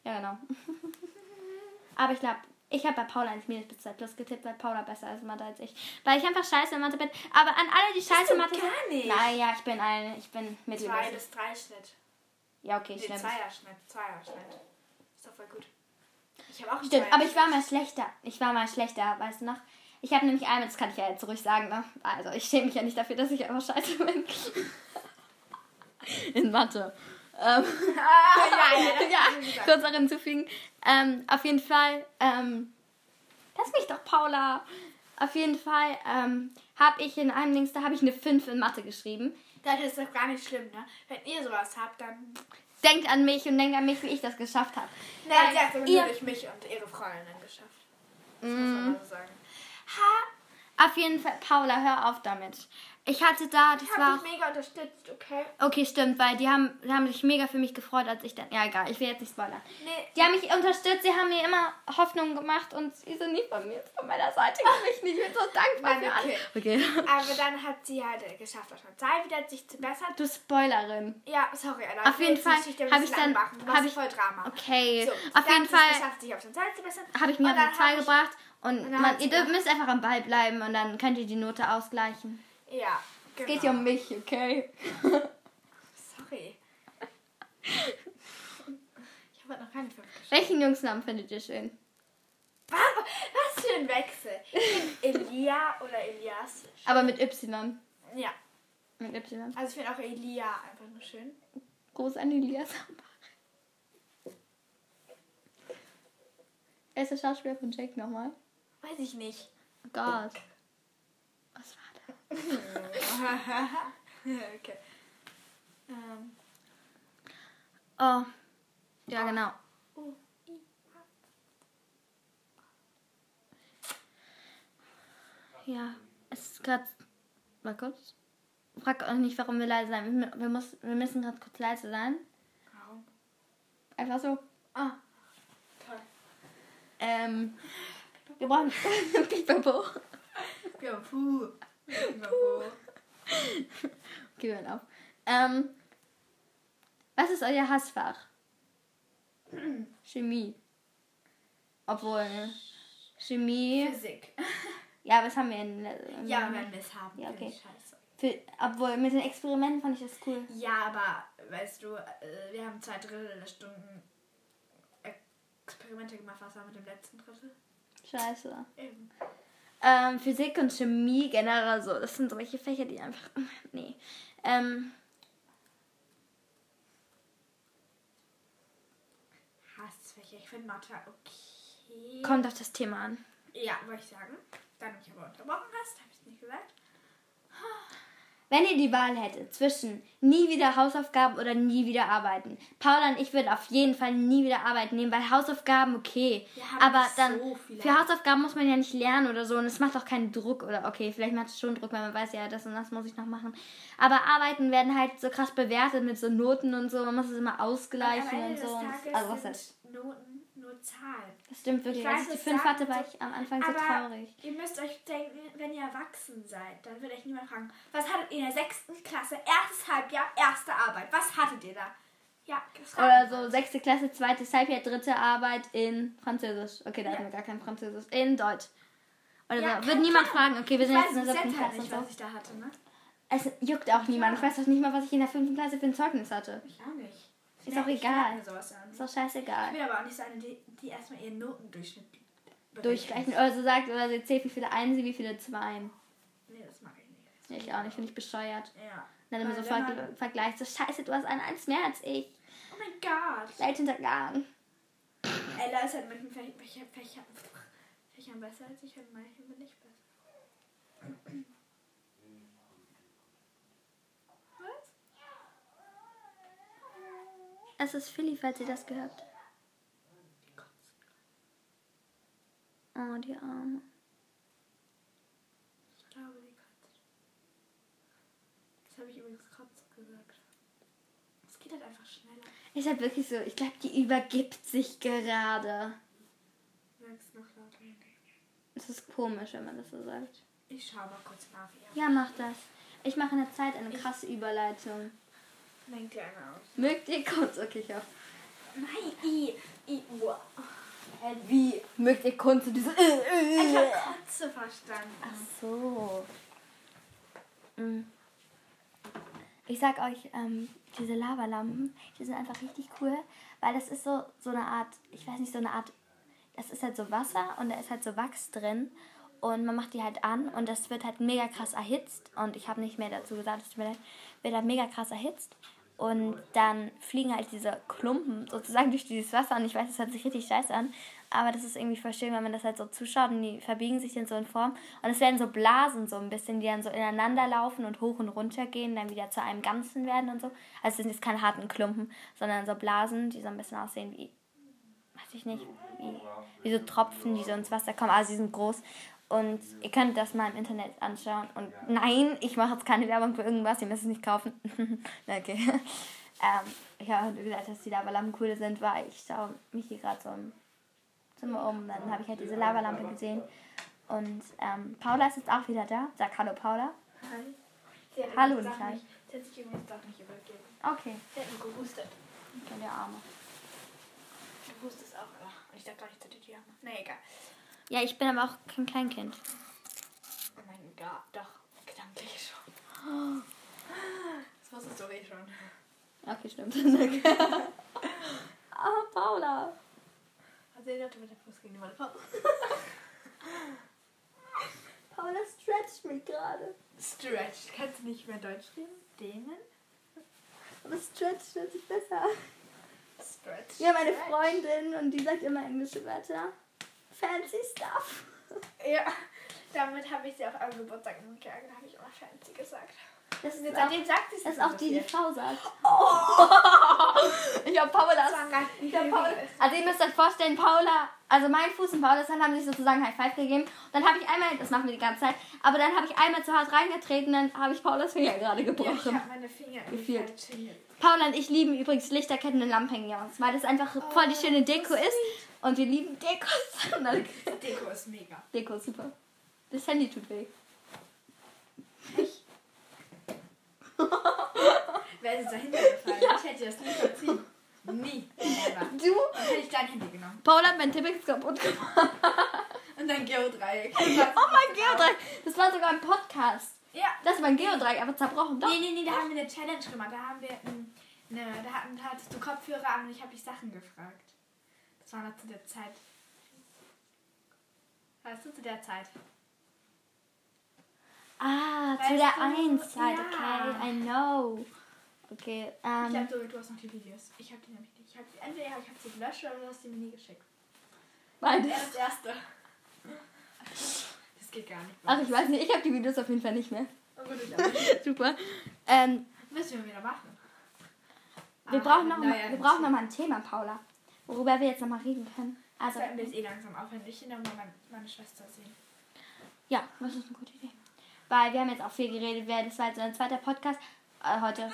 Ja, genau. (laughs) aber ich glaube, ich habe bei Paula ins Minus bis 2 Plus getippt, weil Paula besser ist in Mathe als ich. Weil ich einfach scheiße in Mathe bin. Aber an alle, die scheiße in Mathe gar sind. nicht. Naja, ich bin eine. Ich bin Zwei mittelmäßig. bis drei Schnitt. Ja, okay, Nee, stimmt. Zweierschnitt. Zweierschnitt. Ist doch voll gut. Ich habe auch Stimmt, aber ich war mal schlechter. Ich war mal schlechter, weißt du noch? Ich habe nämlich einmal, das kann ich ja jetzt ruhig sagen, ne? Also, ich schäme mich ja nicht dafür, dass ich einfach scheiße bin. (laughs) In Mathe. Ähm, (laughs) Ah, ja, ja, (laughs) ja, kurz noch hinzufügen. Ähm, auf jeden Fall, ähm, lass mich doch, Paula. Auf jeden Fall ähm, habe ich in einem Dings, da habe ich eine 5 in Mathe geschrieben. Das ist doch gar nicht schlimm, ne? Wenn ihr sowas habt, dann. Denkt an mich und denkt an mich, wie ich das geschafft habe. Nein, sie hat aber ihr- durch mich und ihre Freundin geschafft. Das muss Mm. man mal so sagen. Ha! Auf jeden Fall, Paula, hör auf damit. Ich hatte da, das Ich war habe auch dich mega unterstützt, okay? Okay, stimmt, weil die haben, die haben sich mega für mich gefreut, als ich dann. Ja, egal, ich will jetzt nicht spoilern. Nee, Die haben mich unterstützt, sie haben mir immer Hoffnung gemacht und sie sind nie von mir, von meiner Seite gewichen. Ich bin so dankbar Mann, für okay. Okay. aber dann hat sie halt äh, geschafft, auf der Zahl wieder sich zu bessern. Du Spoilerin. Ja, sorry, Anna. Auf jeden Fall habe habe ich dann- Hab hab ich ich- voll Drama. Okay. So, auf jeden Fall geschafft, sich auf der Zahl zu bessern. habe ich mich Und auf die Zahl hab ich- gebracht und dann man, ihr dürft- müsst einfach am Ball bleiben und dann könnt ihr die Note ausgleichen. Ja, Es genau. geht ja um mich, okay? Sorry. Ich habe noch keine fünf geschafft. Welchen Jungsnamen findet ihr schön? Was, was für ein Wechsel. Elia oder Elias. Aber mit Y. Ja, Mit Y. also ich finde auch Elia einfach nur schön. Groß an Elias Wer ist der Schauspieler von Jake nochmal? Weiß ich nicht. Oh Gott. Was war? Okay. Ähm, Oh. Ja, genau. oh, Ja, es ist gerade. Mal kurz. Frag auch nicht, warum wir leise sein. Wir, wir, muss, wir müssen gerade kurz leise sein. Warum? Einfach so. Ah, toll. Ähm. Wir brauchen. (laughs) Pipapo. Puh. Okay, wir hören auf. Ähm. Was ist euer Hassfach? Chemie. Obwohl. ne? Chemie. Physik. Ja, was haben wir in. in Ja, wenn wir es haben. Ja, okay. Scheiße. Für, obwohl, mit den Experimenten fand ich das cool. Ja, aber weißt du, äh, wir haben zwei Drittel der Stunden Experimente gemacht. Was war mit dem letzten Drittel? Scheiße. Eben. Ähm, Physik und Chemie generell so. Das sind solche Fächer, die einfach. Nee. Ähm, Hassfächer. Ich finde Mathe okay. kommt auf das Thema an. Ja, wollte ich sagen. Da du mich aber unterbrochen hast, habe ich es nicht gesagt. Wenn ihr die Wahl hättet zwischen nie wieder Hausaufgaben oder nie wieder arbeiten. Paula und ich würden auf jeden Fall nie wieder arbeiten nehmen, weil Hausaufgaben okay. Haben Aber dann so für Hausaufgaben muss man ja nicht lernen oder so und es macht auch keinen Druck oder okay, vielleicht macht es schon Druck, weil man weiß ja, das und das muss ich noch machen. Aber Arbeiten werden halt so krass bewertet mit so Noten und so, man muss es immer ausgleichen und so. Und also was sind Noten nur Zahlen. Das stimmt wirklich. Ich Als ich die es 5 sagt hatte, war ich am Anfang so traurig. ihr müsst euch denken, wenn ihr erwachsen seid, dann wird euch niemand fragen, was hattet ihr in der sechsten Klasse, erstes Halbjahr, erste Arbeit? Was hattet ihr da? Ja, Oder so sechste Klasse, zweites Halbjahr, dritte Arbeit in Französisch. Okay, da Ja. hatten wir gar kein Französisch. In Deutsch. Oder Ja, so. Wird niemand Ahnung. fragen. Okay, wir Ich sind jetzt weiß in der jetzt siebten Klasse nicht, so. was ich da hatte, ne? Es juckt auch niemand. Ich weiß doch nicht mal, was ich in der fünften Klasse für ein Zeugnis hatte. Ich auch nicht. Ist Ja, auch ich egal. Ist Ich scheißegal. bin aber auch nicht so eine, die, die erstmal ihren Notendurchschnitt. Durchgleichen. Oder so sagt, oder sie zählt, wie viele Einsen, wie viele Zweien. Nee, das mag ich nicht. Ja, ich auch nicht. Finde ich bescheuert. Ja. Dann immer so man- Vergleich. So, scheiße, du hast eine Eins mehr als ich. Oh mein Gott. Leid hintergangen. Ella ist halt manchen Fächern, Fächern, Fächern, besser als ich, und in manchen bin ich besser. Es ist Philly, falls ihr das gehört. Oh, die Arme. Ich glaube, die kotzt. Das habe ich übrigens kotzt gesagt. Es geht halt einfach schneller. Ist halt wirklich so, ich glaube, die übergibt sich gerade. Sag's noch lauter. Es ist komisch, wenn man das so sagt. Ich schau mal kurz nach. Ja. Ja, mach das. Ich mache in der Zeit eine krasse Überleitung. Mein kleiner aus. Mögt ihr Kunst? Okay, ich auch. Nein, i, i. Hä, wie? Mögt ihr Kunst? Diese. Äh, Ich hab Kotze verstanden. Ach so. Mm. Ich sag euch, ähm, diese Lavalampen, die sind einfach richtig cool, weil das ist so, so eine Art, ich weiß nicht, so eine Art, das ist halt so Wasser und da ist halt so Wachs drin und man macht die halt an und das wird halt mega krass erhitzt und ich habe nicht mehr dazu gesagt, es wird halt mega krass erhitzt und dann fliegen halt diese Klumpen sozusagen (laughs) durch dieses Wasser und ich weiß, das hört sich richtig scheiße an, aber das ist irgendwie voll schön, wenn man das halt so zuschaut und die verbiegen sich in so in Form und es werden so Blasen so ein bisschen, die dann so ineinander laufen und hoch und runter gehen, dann wieder zu einem Ganzen werden und so. Also es sind jetzt keine harten Klumpen, sondern so Blasen, die so ein bisschen aussehen wie, weiß ich nicht, wie, wie so Tropfen, die so ins Wasser kommen. Also die sind groß und ihr könnt das mal im Internet anschauen. Und nein, ich mache jetzt keine Werbung für irgendwas, ihr müsst es nicht kaufen. (laughs) Okay. Ähm, ich habe gesagt, dass die Lavalampen cool sind, weil ich schaue mich hier gerade so im Zimmer um. Dann habe ich halt diese Lavalampe gesehen. Und ähm, Paula ist jetzt auch wieder da. Sag Hallo, Paula. Hi. Hallo, Nikolai. nicht- Sie hat sich übrigens doch nicht übergeben. Okay. Sie hat nur gehustet. Okay, der Arme. Du hustest auch, oder? Ich dachte gar nicht, dass die Arme. Na egal. Ja, ich bin aber auch kein Kleinkind. Oh mein Gott, doch. Gedanklich schon. (gasps) Das wusstest du eh schon. Okay, stimmt. (laughs) ah, Paula. Also ich dachte mit der Fuß gegen die Wand. (laughs) Paula stretcht mich gerade. Stretch. Kannst du nicht mehr Deutsch reden? Dehnen? Aber stretch hört sich besser. Stretch. Ja, meine. Freundin und die sagt immer englische Wörter. Fancy stuff. Ja, damit habe ich sie auf eurem Geburtstag umgegangen. Da habe ich immer fancy gesagt. Das ist, auch, seitdem sagt sie es das ist auch die, die. Frau sagt. (laughs) ich habe Paula Ich hab Paula, ist. also ihr müsst euch vorstellen, Paula, also mein Fuß und Paulas Hand haben sich sozusagen High Five gegeben. Und dann habe ich einmal, das machen wir die ganze Zeit, aber dann habe ich einmal zu hart reingetreten, dann habe ich Paulas Finger gerade Ja, ich gebrochen. habe meine Finger Gefühlt. Paula und ich lieben übrigens Lichterketten und Lampenhängen weil das einfach voll die schöne Deko Oh, ist. Und wir lieben Dekos. (laughs) Dann- Deko ist mega. Deko ist super. Das Handy tut weh. Wer ist dahinter gefallen? Ich hätte das nie verziehen. Nie. Never. (laughs) Du? Dann hätte ich dein Handy genommen. Paula hat mein Tippix kaputt gemacht. Und dein Geodreieck. (laughs) Oh mein Geodreieck. Das war sogar ein Podcast. Ja. Das ist mein Geodreieck einfach zerbrochen. Doch. Nee, nee, nee, da haben wir eine Challenge gemacht. Da haben wir, ne, da hatten, da hattest du Kopfhörer an und ich habe dich Sachen gefragt. Das war noch zu der Zeit. Weißt du, zu der Zeit. Ah, Weißt zu der? 1 Zeit. Ja. Okay, I know. Okay, Ich ähm. glaube, du hast noch die Videos. Ich habe die nämlich nicht. Ich hab die, entweder ich hab sie gelöscht oder du hast sie mir nie geschickt. Beides. Das erste. Das geht gar nicht. Ach, ich weiß nicht, ich habe die Videos auf jeden Fall nicht mehr. Oh, gut, ich. (laughs) Super. Ähm, Müssen wir wieder machen. wir Ah, brauchen noch, naja, mal, wir brauchen noch mal ein Thema, Paula. Worüber wir jetzt noch mal reden können. Also, wir jetzt eh langsam aufhören. Ich will noch mal meine, meine Schwester sehen. ja, das ist eine gute Idee. Weil wir haben jetzt auch viel geredet, wer das war jetzt ein zweiter Podcast. Äh, heute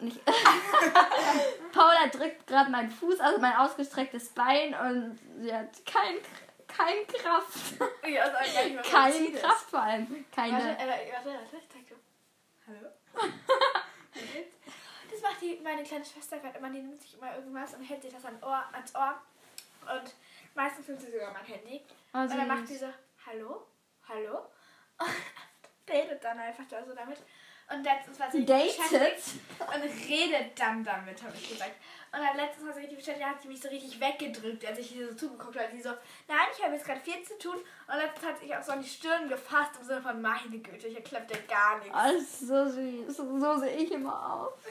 nicht. (laughs) Paula drückt gerade meinen Fuß, also mein ausgestrecktes Bein und sie hat kein, kein Kraft. Ja, also gar nicht mehr Keine Kraft vor allem. Keine. Warte, äh, warte, warte, ich zeig dir. Hallo? (laughs) das macht die, meine kleine Schwester gerade immer, die nimmt sich immer irgendwas und hält sich das an Ohr, ans Ohr. Und meistens nimmt sie sogar mein Handy. Oh, und dann macht sie so, hallo, hallo. (laughs) Und redet dann einfach da so damit. Und letztens war sie richtig beschäftigt und redet dann damit, habe ich gesagt. Und dann letztens war sie richtig beschäftigt, da hat sie mich so richtig weggedrückt, als ich ihr so zugeguckt habe. Sie so, nein, ich habe jetzt gerade viel zu tun. Und letztens hat sie sich auch so an die Stirn gefasst im Sinne von, meine Güte, hier klappt ja gar nichts. Ist so süß. So, sehe ich immer aus. (laughs)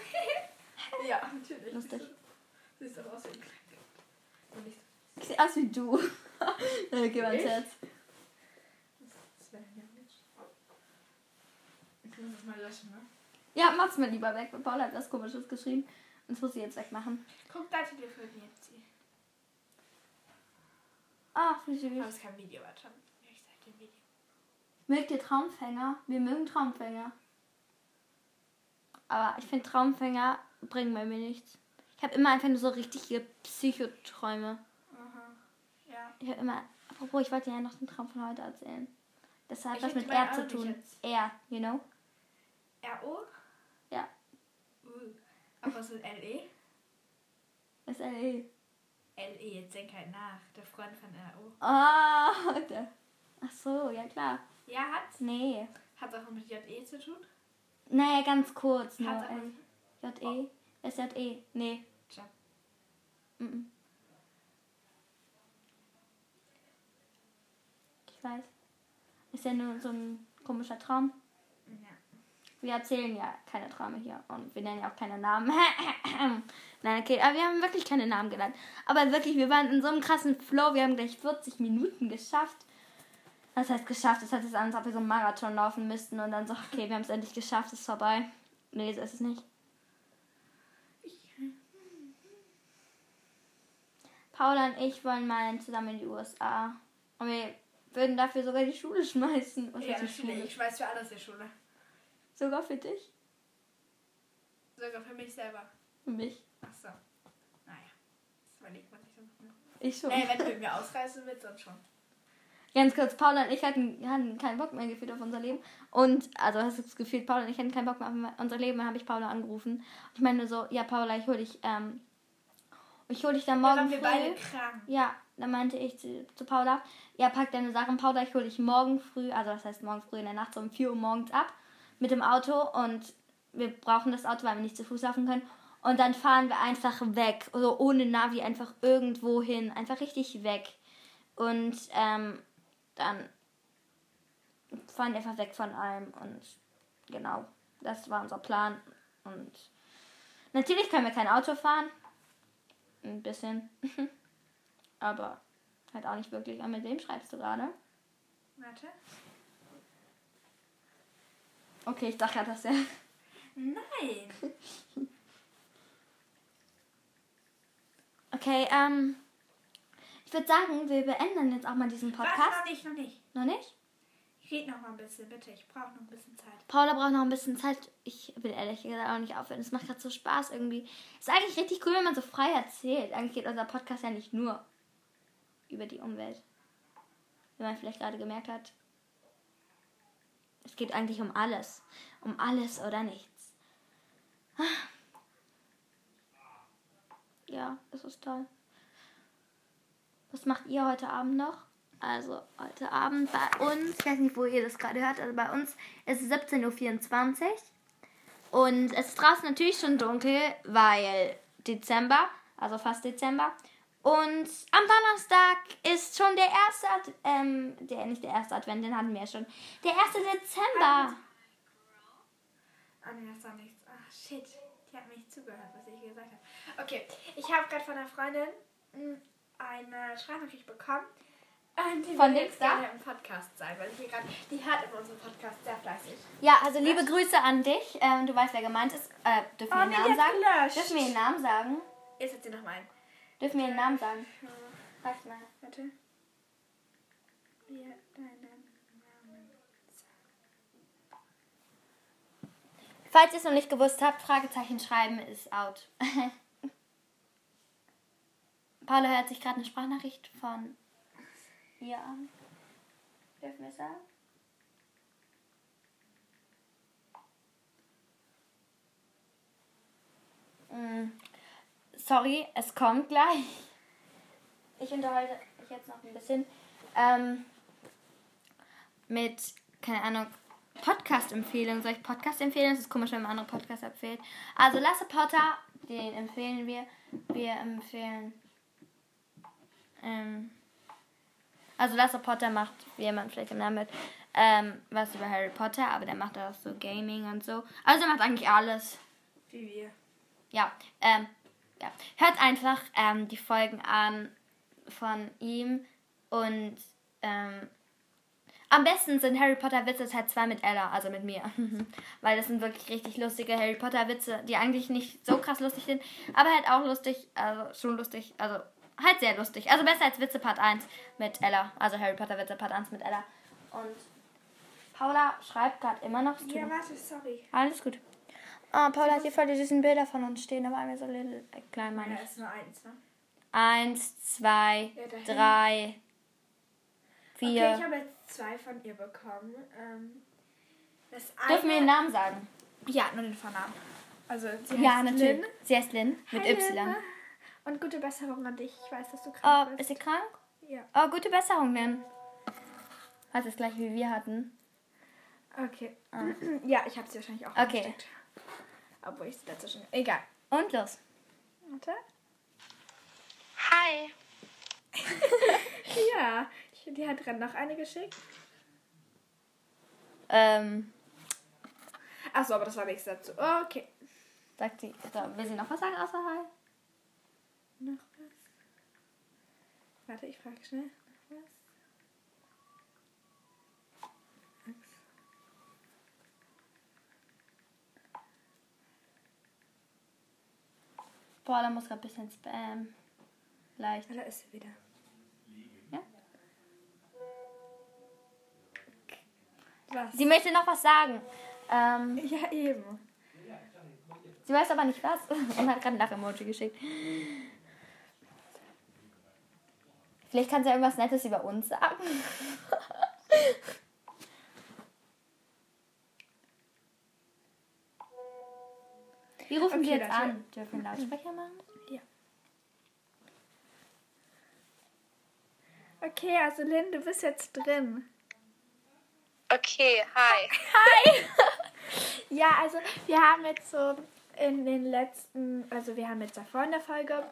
Ja, natürlich. Lustig. Siehst doch aus wie ein Kleinkind. Ich sehe aus wie du. (laughs) Äh, mal ins Ich? Herz. Das wäre ja nicht. Ich muss mal löschen, ne? Ja, mach's mir lieber weg. Paula hat was komisches geschrieben. Und das muss ich jetzt wegmachen. Guck, da telefoniert sie. Ach, wie Aber süß. es ist kein Video, warte. Ich zeig dir Video. Mögt ihr Traumfänger? Wir mögen Traumfänger. Aber ich finde, Traumfänger bringen bei mir nichts. Ich habe immer einfach nur so richtige Psychoträume. Aha. Ja. Ich habe immer apropos, ich wollte dir ja noch den Traum von heute erzählen. Das hat Ich was mit R zu tun. jetzt. R, you know? R-O? Ja. Uh. Aber was ist L-E? Das ist L.E. L-E, jetzt denk halt nach. Der Freund von R-O. Ah, (laughs) der. Ach so, ja klar. Ja, hat's. Nee. Hat auch mit J-E zu tun? Naja, ganz kurz nur. Hat's. L. J-E. S-J-E. Nee. Tja. Mhm. Ich weiß. Ist ja nur so ein komischer Traum. Wir erzählen ja keine Träume hier und wir nennen ja auch keine Namen. (laughs) Nein, okay, aber wir haben wirklich keine Namen genannt. Aber wirklich, wir waren in so einem krassen Flow. Wir haben gleich 40 Minuten geschafft. Was heißt geschafft? Das hört sich an, als ob wir so einen Marathon laufen müssten und dann so, okay, wir haben es endlich geschafft, es ist vorbei. Nee, so ist es nicht. Paula und ich wollen mal zusammen in die USA. Und wir würden dafür sogar die Schule schmeißen. Was Ja, die. Schule? Ich schmeiß für alles der Schule. Sogar für dich? Sogar für mich selber. Für mich. Achso. Naja. Das überlegt man sich dann noch. Ich schon. Ey, wenn du mit mir ausreißen willst, dann schon. Ganz kurz, Paula und ich hatten, hatten keinen Bock mehr gefühlt auf unser Leben. Und, also hast du das Gefühl, Paula und ich hatten keinen Bock mehr auf unser Leben. Dann habe ich Paula angerufen. Ich meine nur so, ja, Paula, ich hole dich, ähm, ich hole dich dann Da morgen waren wir früh. beide krank. Ja, dann meinte ich zu, zu Paula, ja, pack deine Sachen, Paula, ich hole dich morgen früh, also das heißt morgen früh in der Nacht, so um 4 Uhr morgens ab mit dem Auto und wir brauchen das Auto, weil wir nicht zu Fuß laufen können. Und dann fahren wir einfach weg, also ohne Navi, einfach irgendwo hin, einfach richtig weg. Und ähm, dann fahren wir einfach weg von allem und genau, das war unser Plan. Und natürlich können wir kein Auto fahren, ein bisschen. (laughs) Aber halt auch nicht wirklich. Und mit wem schreibst du gerade? Warte. Okay, ich dachte, dass er. Nein. Okay, ähm. Ich würde sagen, wir beenden jetzt auch mal diesen Warte, Podcast. noch nicht, noch nicht. Noch nicht? Ich rede noch mal ein bisschen, bitte. Ich brauche noch ein bisschen Zeit. Paula braucht noch ein bisschen Zeit. Ich will ehrlich gesagt auch nicht aufhören. Es macht gerade so Spaß irgendwie. Ist eigentlich richtig cool, wenn man so frei erzählt. Eigentlich geht unser Podcast ja nicht nur über die Umwelt. Wie man vielleicht gerade gemerkt hat. Es geht eigentlich um alles. Um alles oder nichts. Ja, das ist toll. Was macht ihr heute Abend noch? Also heute Abend bei uns, ich weiß nicht, wo ihr das gerade hört, also bei uns ist es 17.24 Uhr. Und es ist draußen natürlich schon dunkel, weil Dezember, also fast Dezember. Und am Donnerstag ist schon der erste, Ad ähm, der, nicht der erste Advent, den hatten wir ja schon. Der erste Dezember. Ah, nee, das war nichts. Ah, shit. Die hat mir nicht zugehört, was ich gesagt habe. Okay, ich habe gerade von einer Freundin eine Sprachnachricht bekommen. Und die Von will links da? im Podcast sein, weil ich hier gerade, die hört in unserem Podcast sehr fleißig. Ja, also liebe Grüße an dich. Ähm, du weißt, wer gemeint ist. Äh, dürfen wir Oh, ihren nee, Namen sagen? gelöscht. Dürfen wir ihren Namen sagen? Jetzt hat sie noch mal einen. Dürfen wir ihren Namen sagen? Ja, Sag mal. Warte. Wir deinen Namen Falls ihr es noch nicht gewusst habt, Fragezeichen schreiben ist out. (laughs) Paula hört sich gerade eine Sprachnachricht von ihr an. Dürfen wir es sagen? Sorry, es kommt gleich. Ich unterhalte mich jetzt noch ein bisschen ähm, mit, keine Ahnung, Podcast-Empfehlungen. Soll ich Podcast empfehlen? Es ist komisch, wenn man andere Podcasts empfiehlt. Also Lasse Potter, den empfehlen wir. Wir empfehlen. Ähm, also Lasse Potter macht, wie man vielleicht im Namen hört, ähm, was über Harry Potter, aber der macht auch so Gaming und so. Also er macht eigentlich alles. Wie wir. Ja, ähm, ja. Hört einfach ähm, die Folgen an von ihm und ähm, am besten sind Harry Potter Witze Teil 2 mit Ella, also mit mir. (laughs) Weil das sind wirklich richtig lustige Harry Potter Witze, die eigentlich nicht so krass lustig sind, aber halt auch lustig, also schon lustig, also halt sehr lustig. Also besser als Witze Part 1 mit Ella, also Harry Potter Witze Part 1 mit Ella. Und Paula schreibt gerade immer noch. Ja, warte, sorry. Alles gut. Oh, Paula hat hier voll die süßen Bilder von uns stehen, aber einmal so little, äh, klein meine Ja, ich. ist nur eins, ne? Eins, zwei, Ja, drei, vier. Okay, ich habe jetzt zwei von ihr bekommen. Ähm, das eine, Dürfen wir den Namen sagen? Ja, nur den Vornamen. Also sie heißt Ja, natürlich. Lynn. Sie heißt Lynn mit Hi, Y. Und gute Besserung an dich. Ich weiß, dass du Oh, krank ist bist. sie krank? Ja. Oh, gute Besserung, Lynn. Hat es gleich wie wir hatten. Okay. (clears throat) Ja, ich habe sie wahrscheinlich auch Ah. Okay. angesteckt. Obwohl ich sie dazwischen... Egal. Und los. Warte. Hi. (laughs) Ja, ich, die hat dann noch eine geschickt. Ähm, Achso, aber das war nichts dazu. Okay. sagt sie. So, will sie noch was sagen außer Hi? Noch was? Warte, ich frage schnell. Noch was? Boah, da muss gerade ein bisschen Spam. Leicht. Da ist sie wieder. Ja? Was? Sie möchte noch was sagen. Ähm, Ja, eben. sie weiß aber nicht was (laughs) und hat gerade ein Lach-Emoji geschickt. Vielleicht kann sie irgendwas Nettes über uns sagen. (laughs) Wie rufen Okay, wir jetzt an? Dürfen wir einen Lautsprecher machen? Ja. Okay, also Lynn, du bist jetzt drin. Okay, hi. (laughs) Ja, also wir haben jetzt so in den letzten, also wir haben jetzt davor in der Folge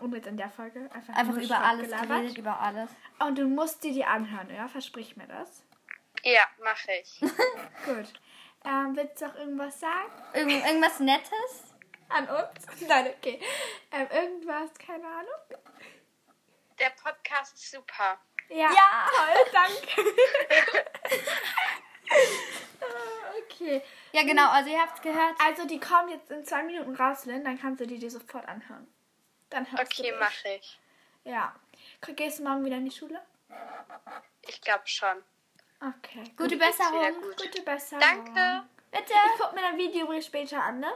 und jetzt in der Folge einfach, Einfach über Schrott alles gelabert. geredet, über alles. Und du musst dir die anhören, ja? Versprich mir das. Ja, mache ich. (laughs) Gut. Ähm, willst du auch irgendwas sagen? Irgend, irgendwas Nettes? An uns? (laughs) Nein, okay. Ähm, irgendwas, keine Ahnung. Der Podcast ist super. Ja, Ja. toll, danke. Ah, (laughs) okay. Ja, genau, also ihr habt's gehört. Also die kommen jetzt in zwei Minuten raus, Lynn, dann kannst du die dir sofort anhören. Dann hörst Okay, du mache ich. Ja. Gehst du morgen wieder in die Schule? Ich glaube schon. Okay. Gute Besserung. gut. Gute Besserung. Danke. Bitte. Ich guck mir dein Video übrigens später an, ne?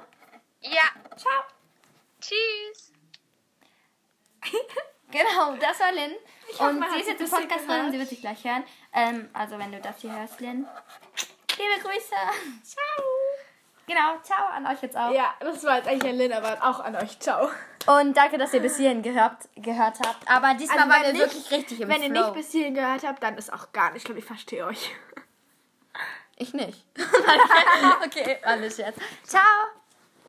Ja, Ciao. tschüss. (laughs) Genau, das war Lynn. hoffe, Und sie ist jetzt im Podcast drin und gehört. sie wird sich gleich hören. Ähm, also wenn du das hier hörst, Lynn. Liebe Grüße. Ciao. Genau, ciao an euch jetzt auch. Ja, das war jetzt eigentlich an Lynn, aber auch an euch. Ciao. Und danke, dass ihr bis hierhin gehört, gehört habt. Aber diesmal Also, waren wir nicht- wirklich richtig im Wenn ihr Flow. nicht bis hierhin gehört habt, dann ist auch gar nicht schlimm. Ich verstehe euch. ich nicht. (laughs) (laughs) okay, alles jetzt. Ciao.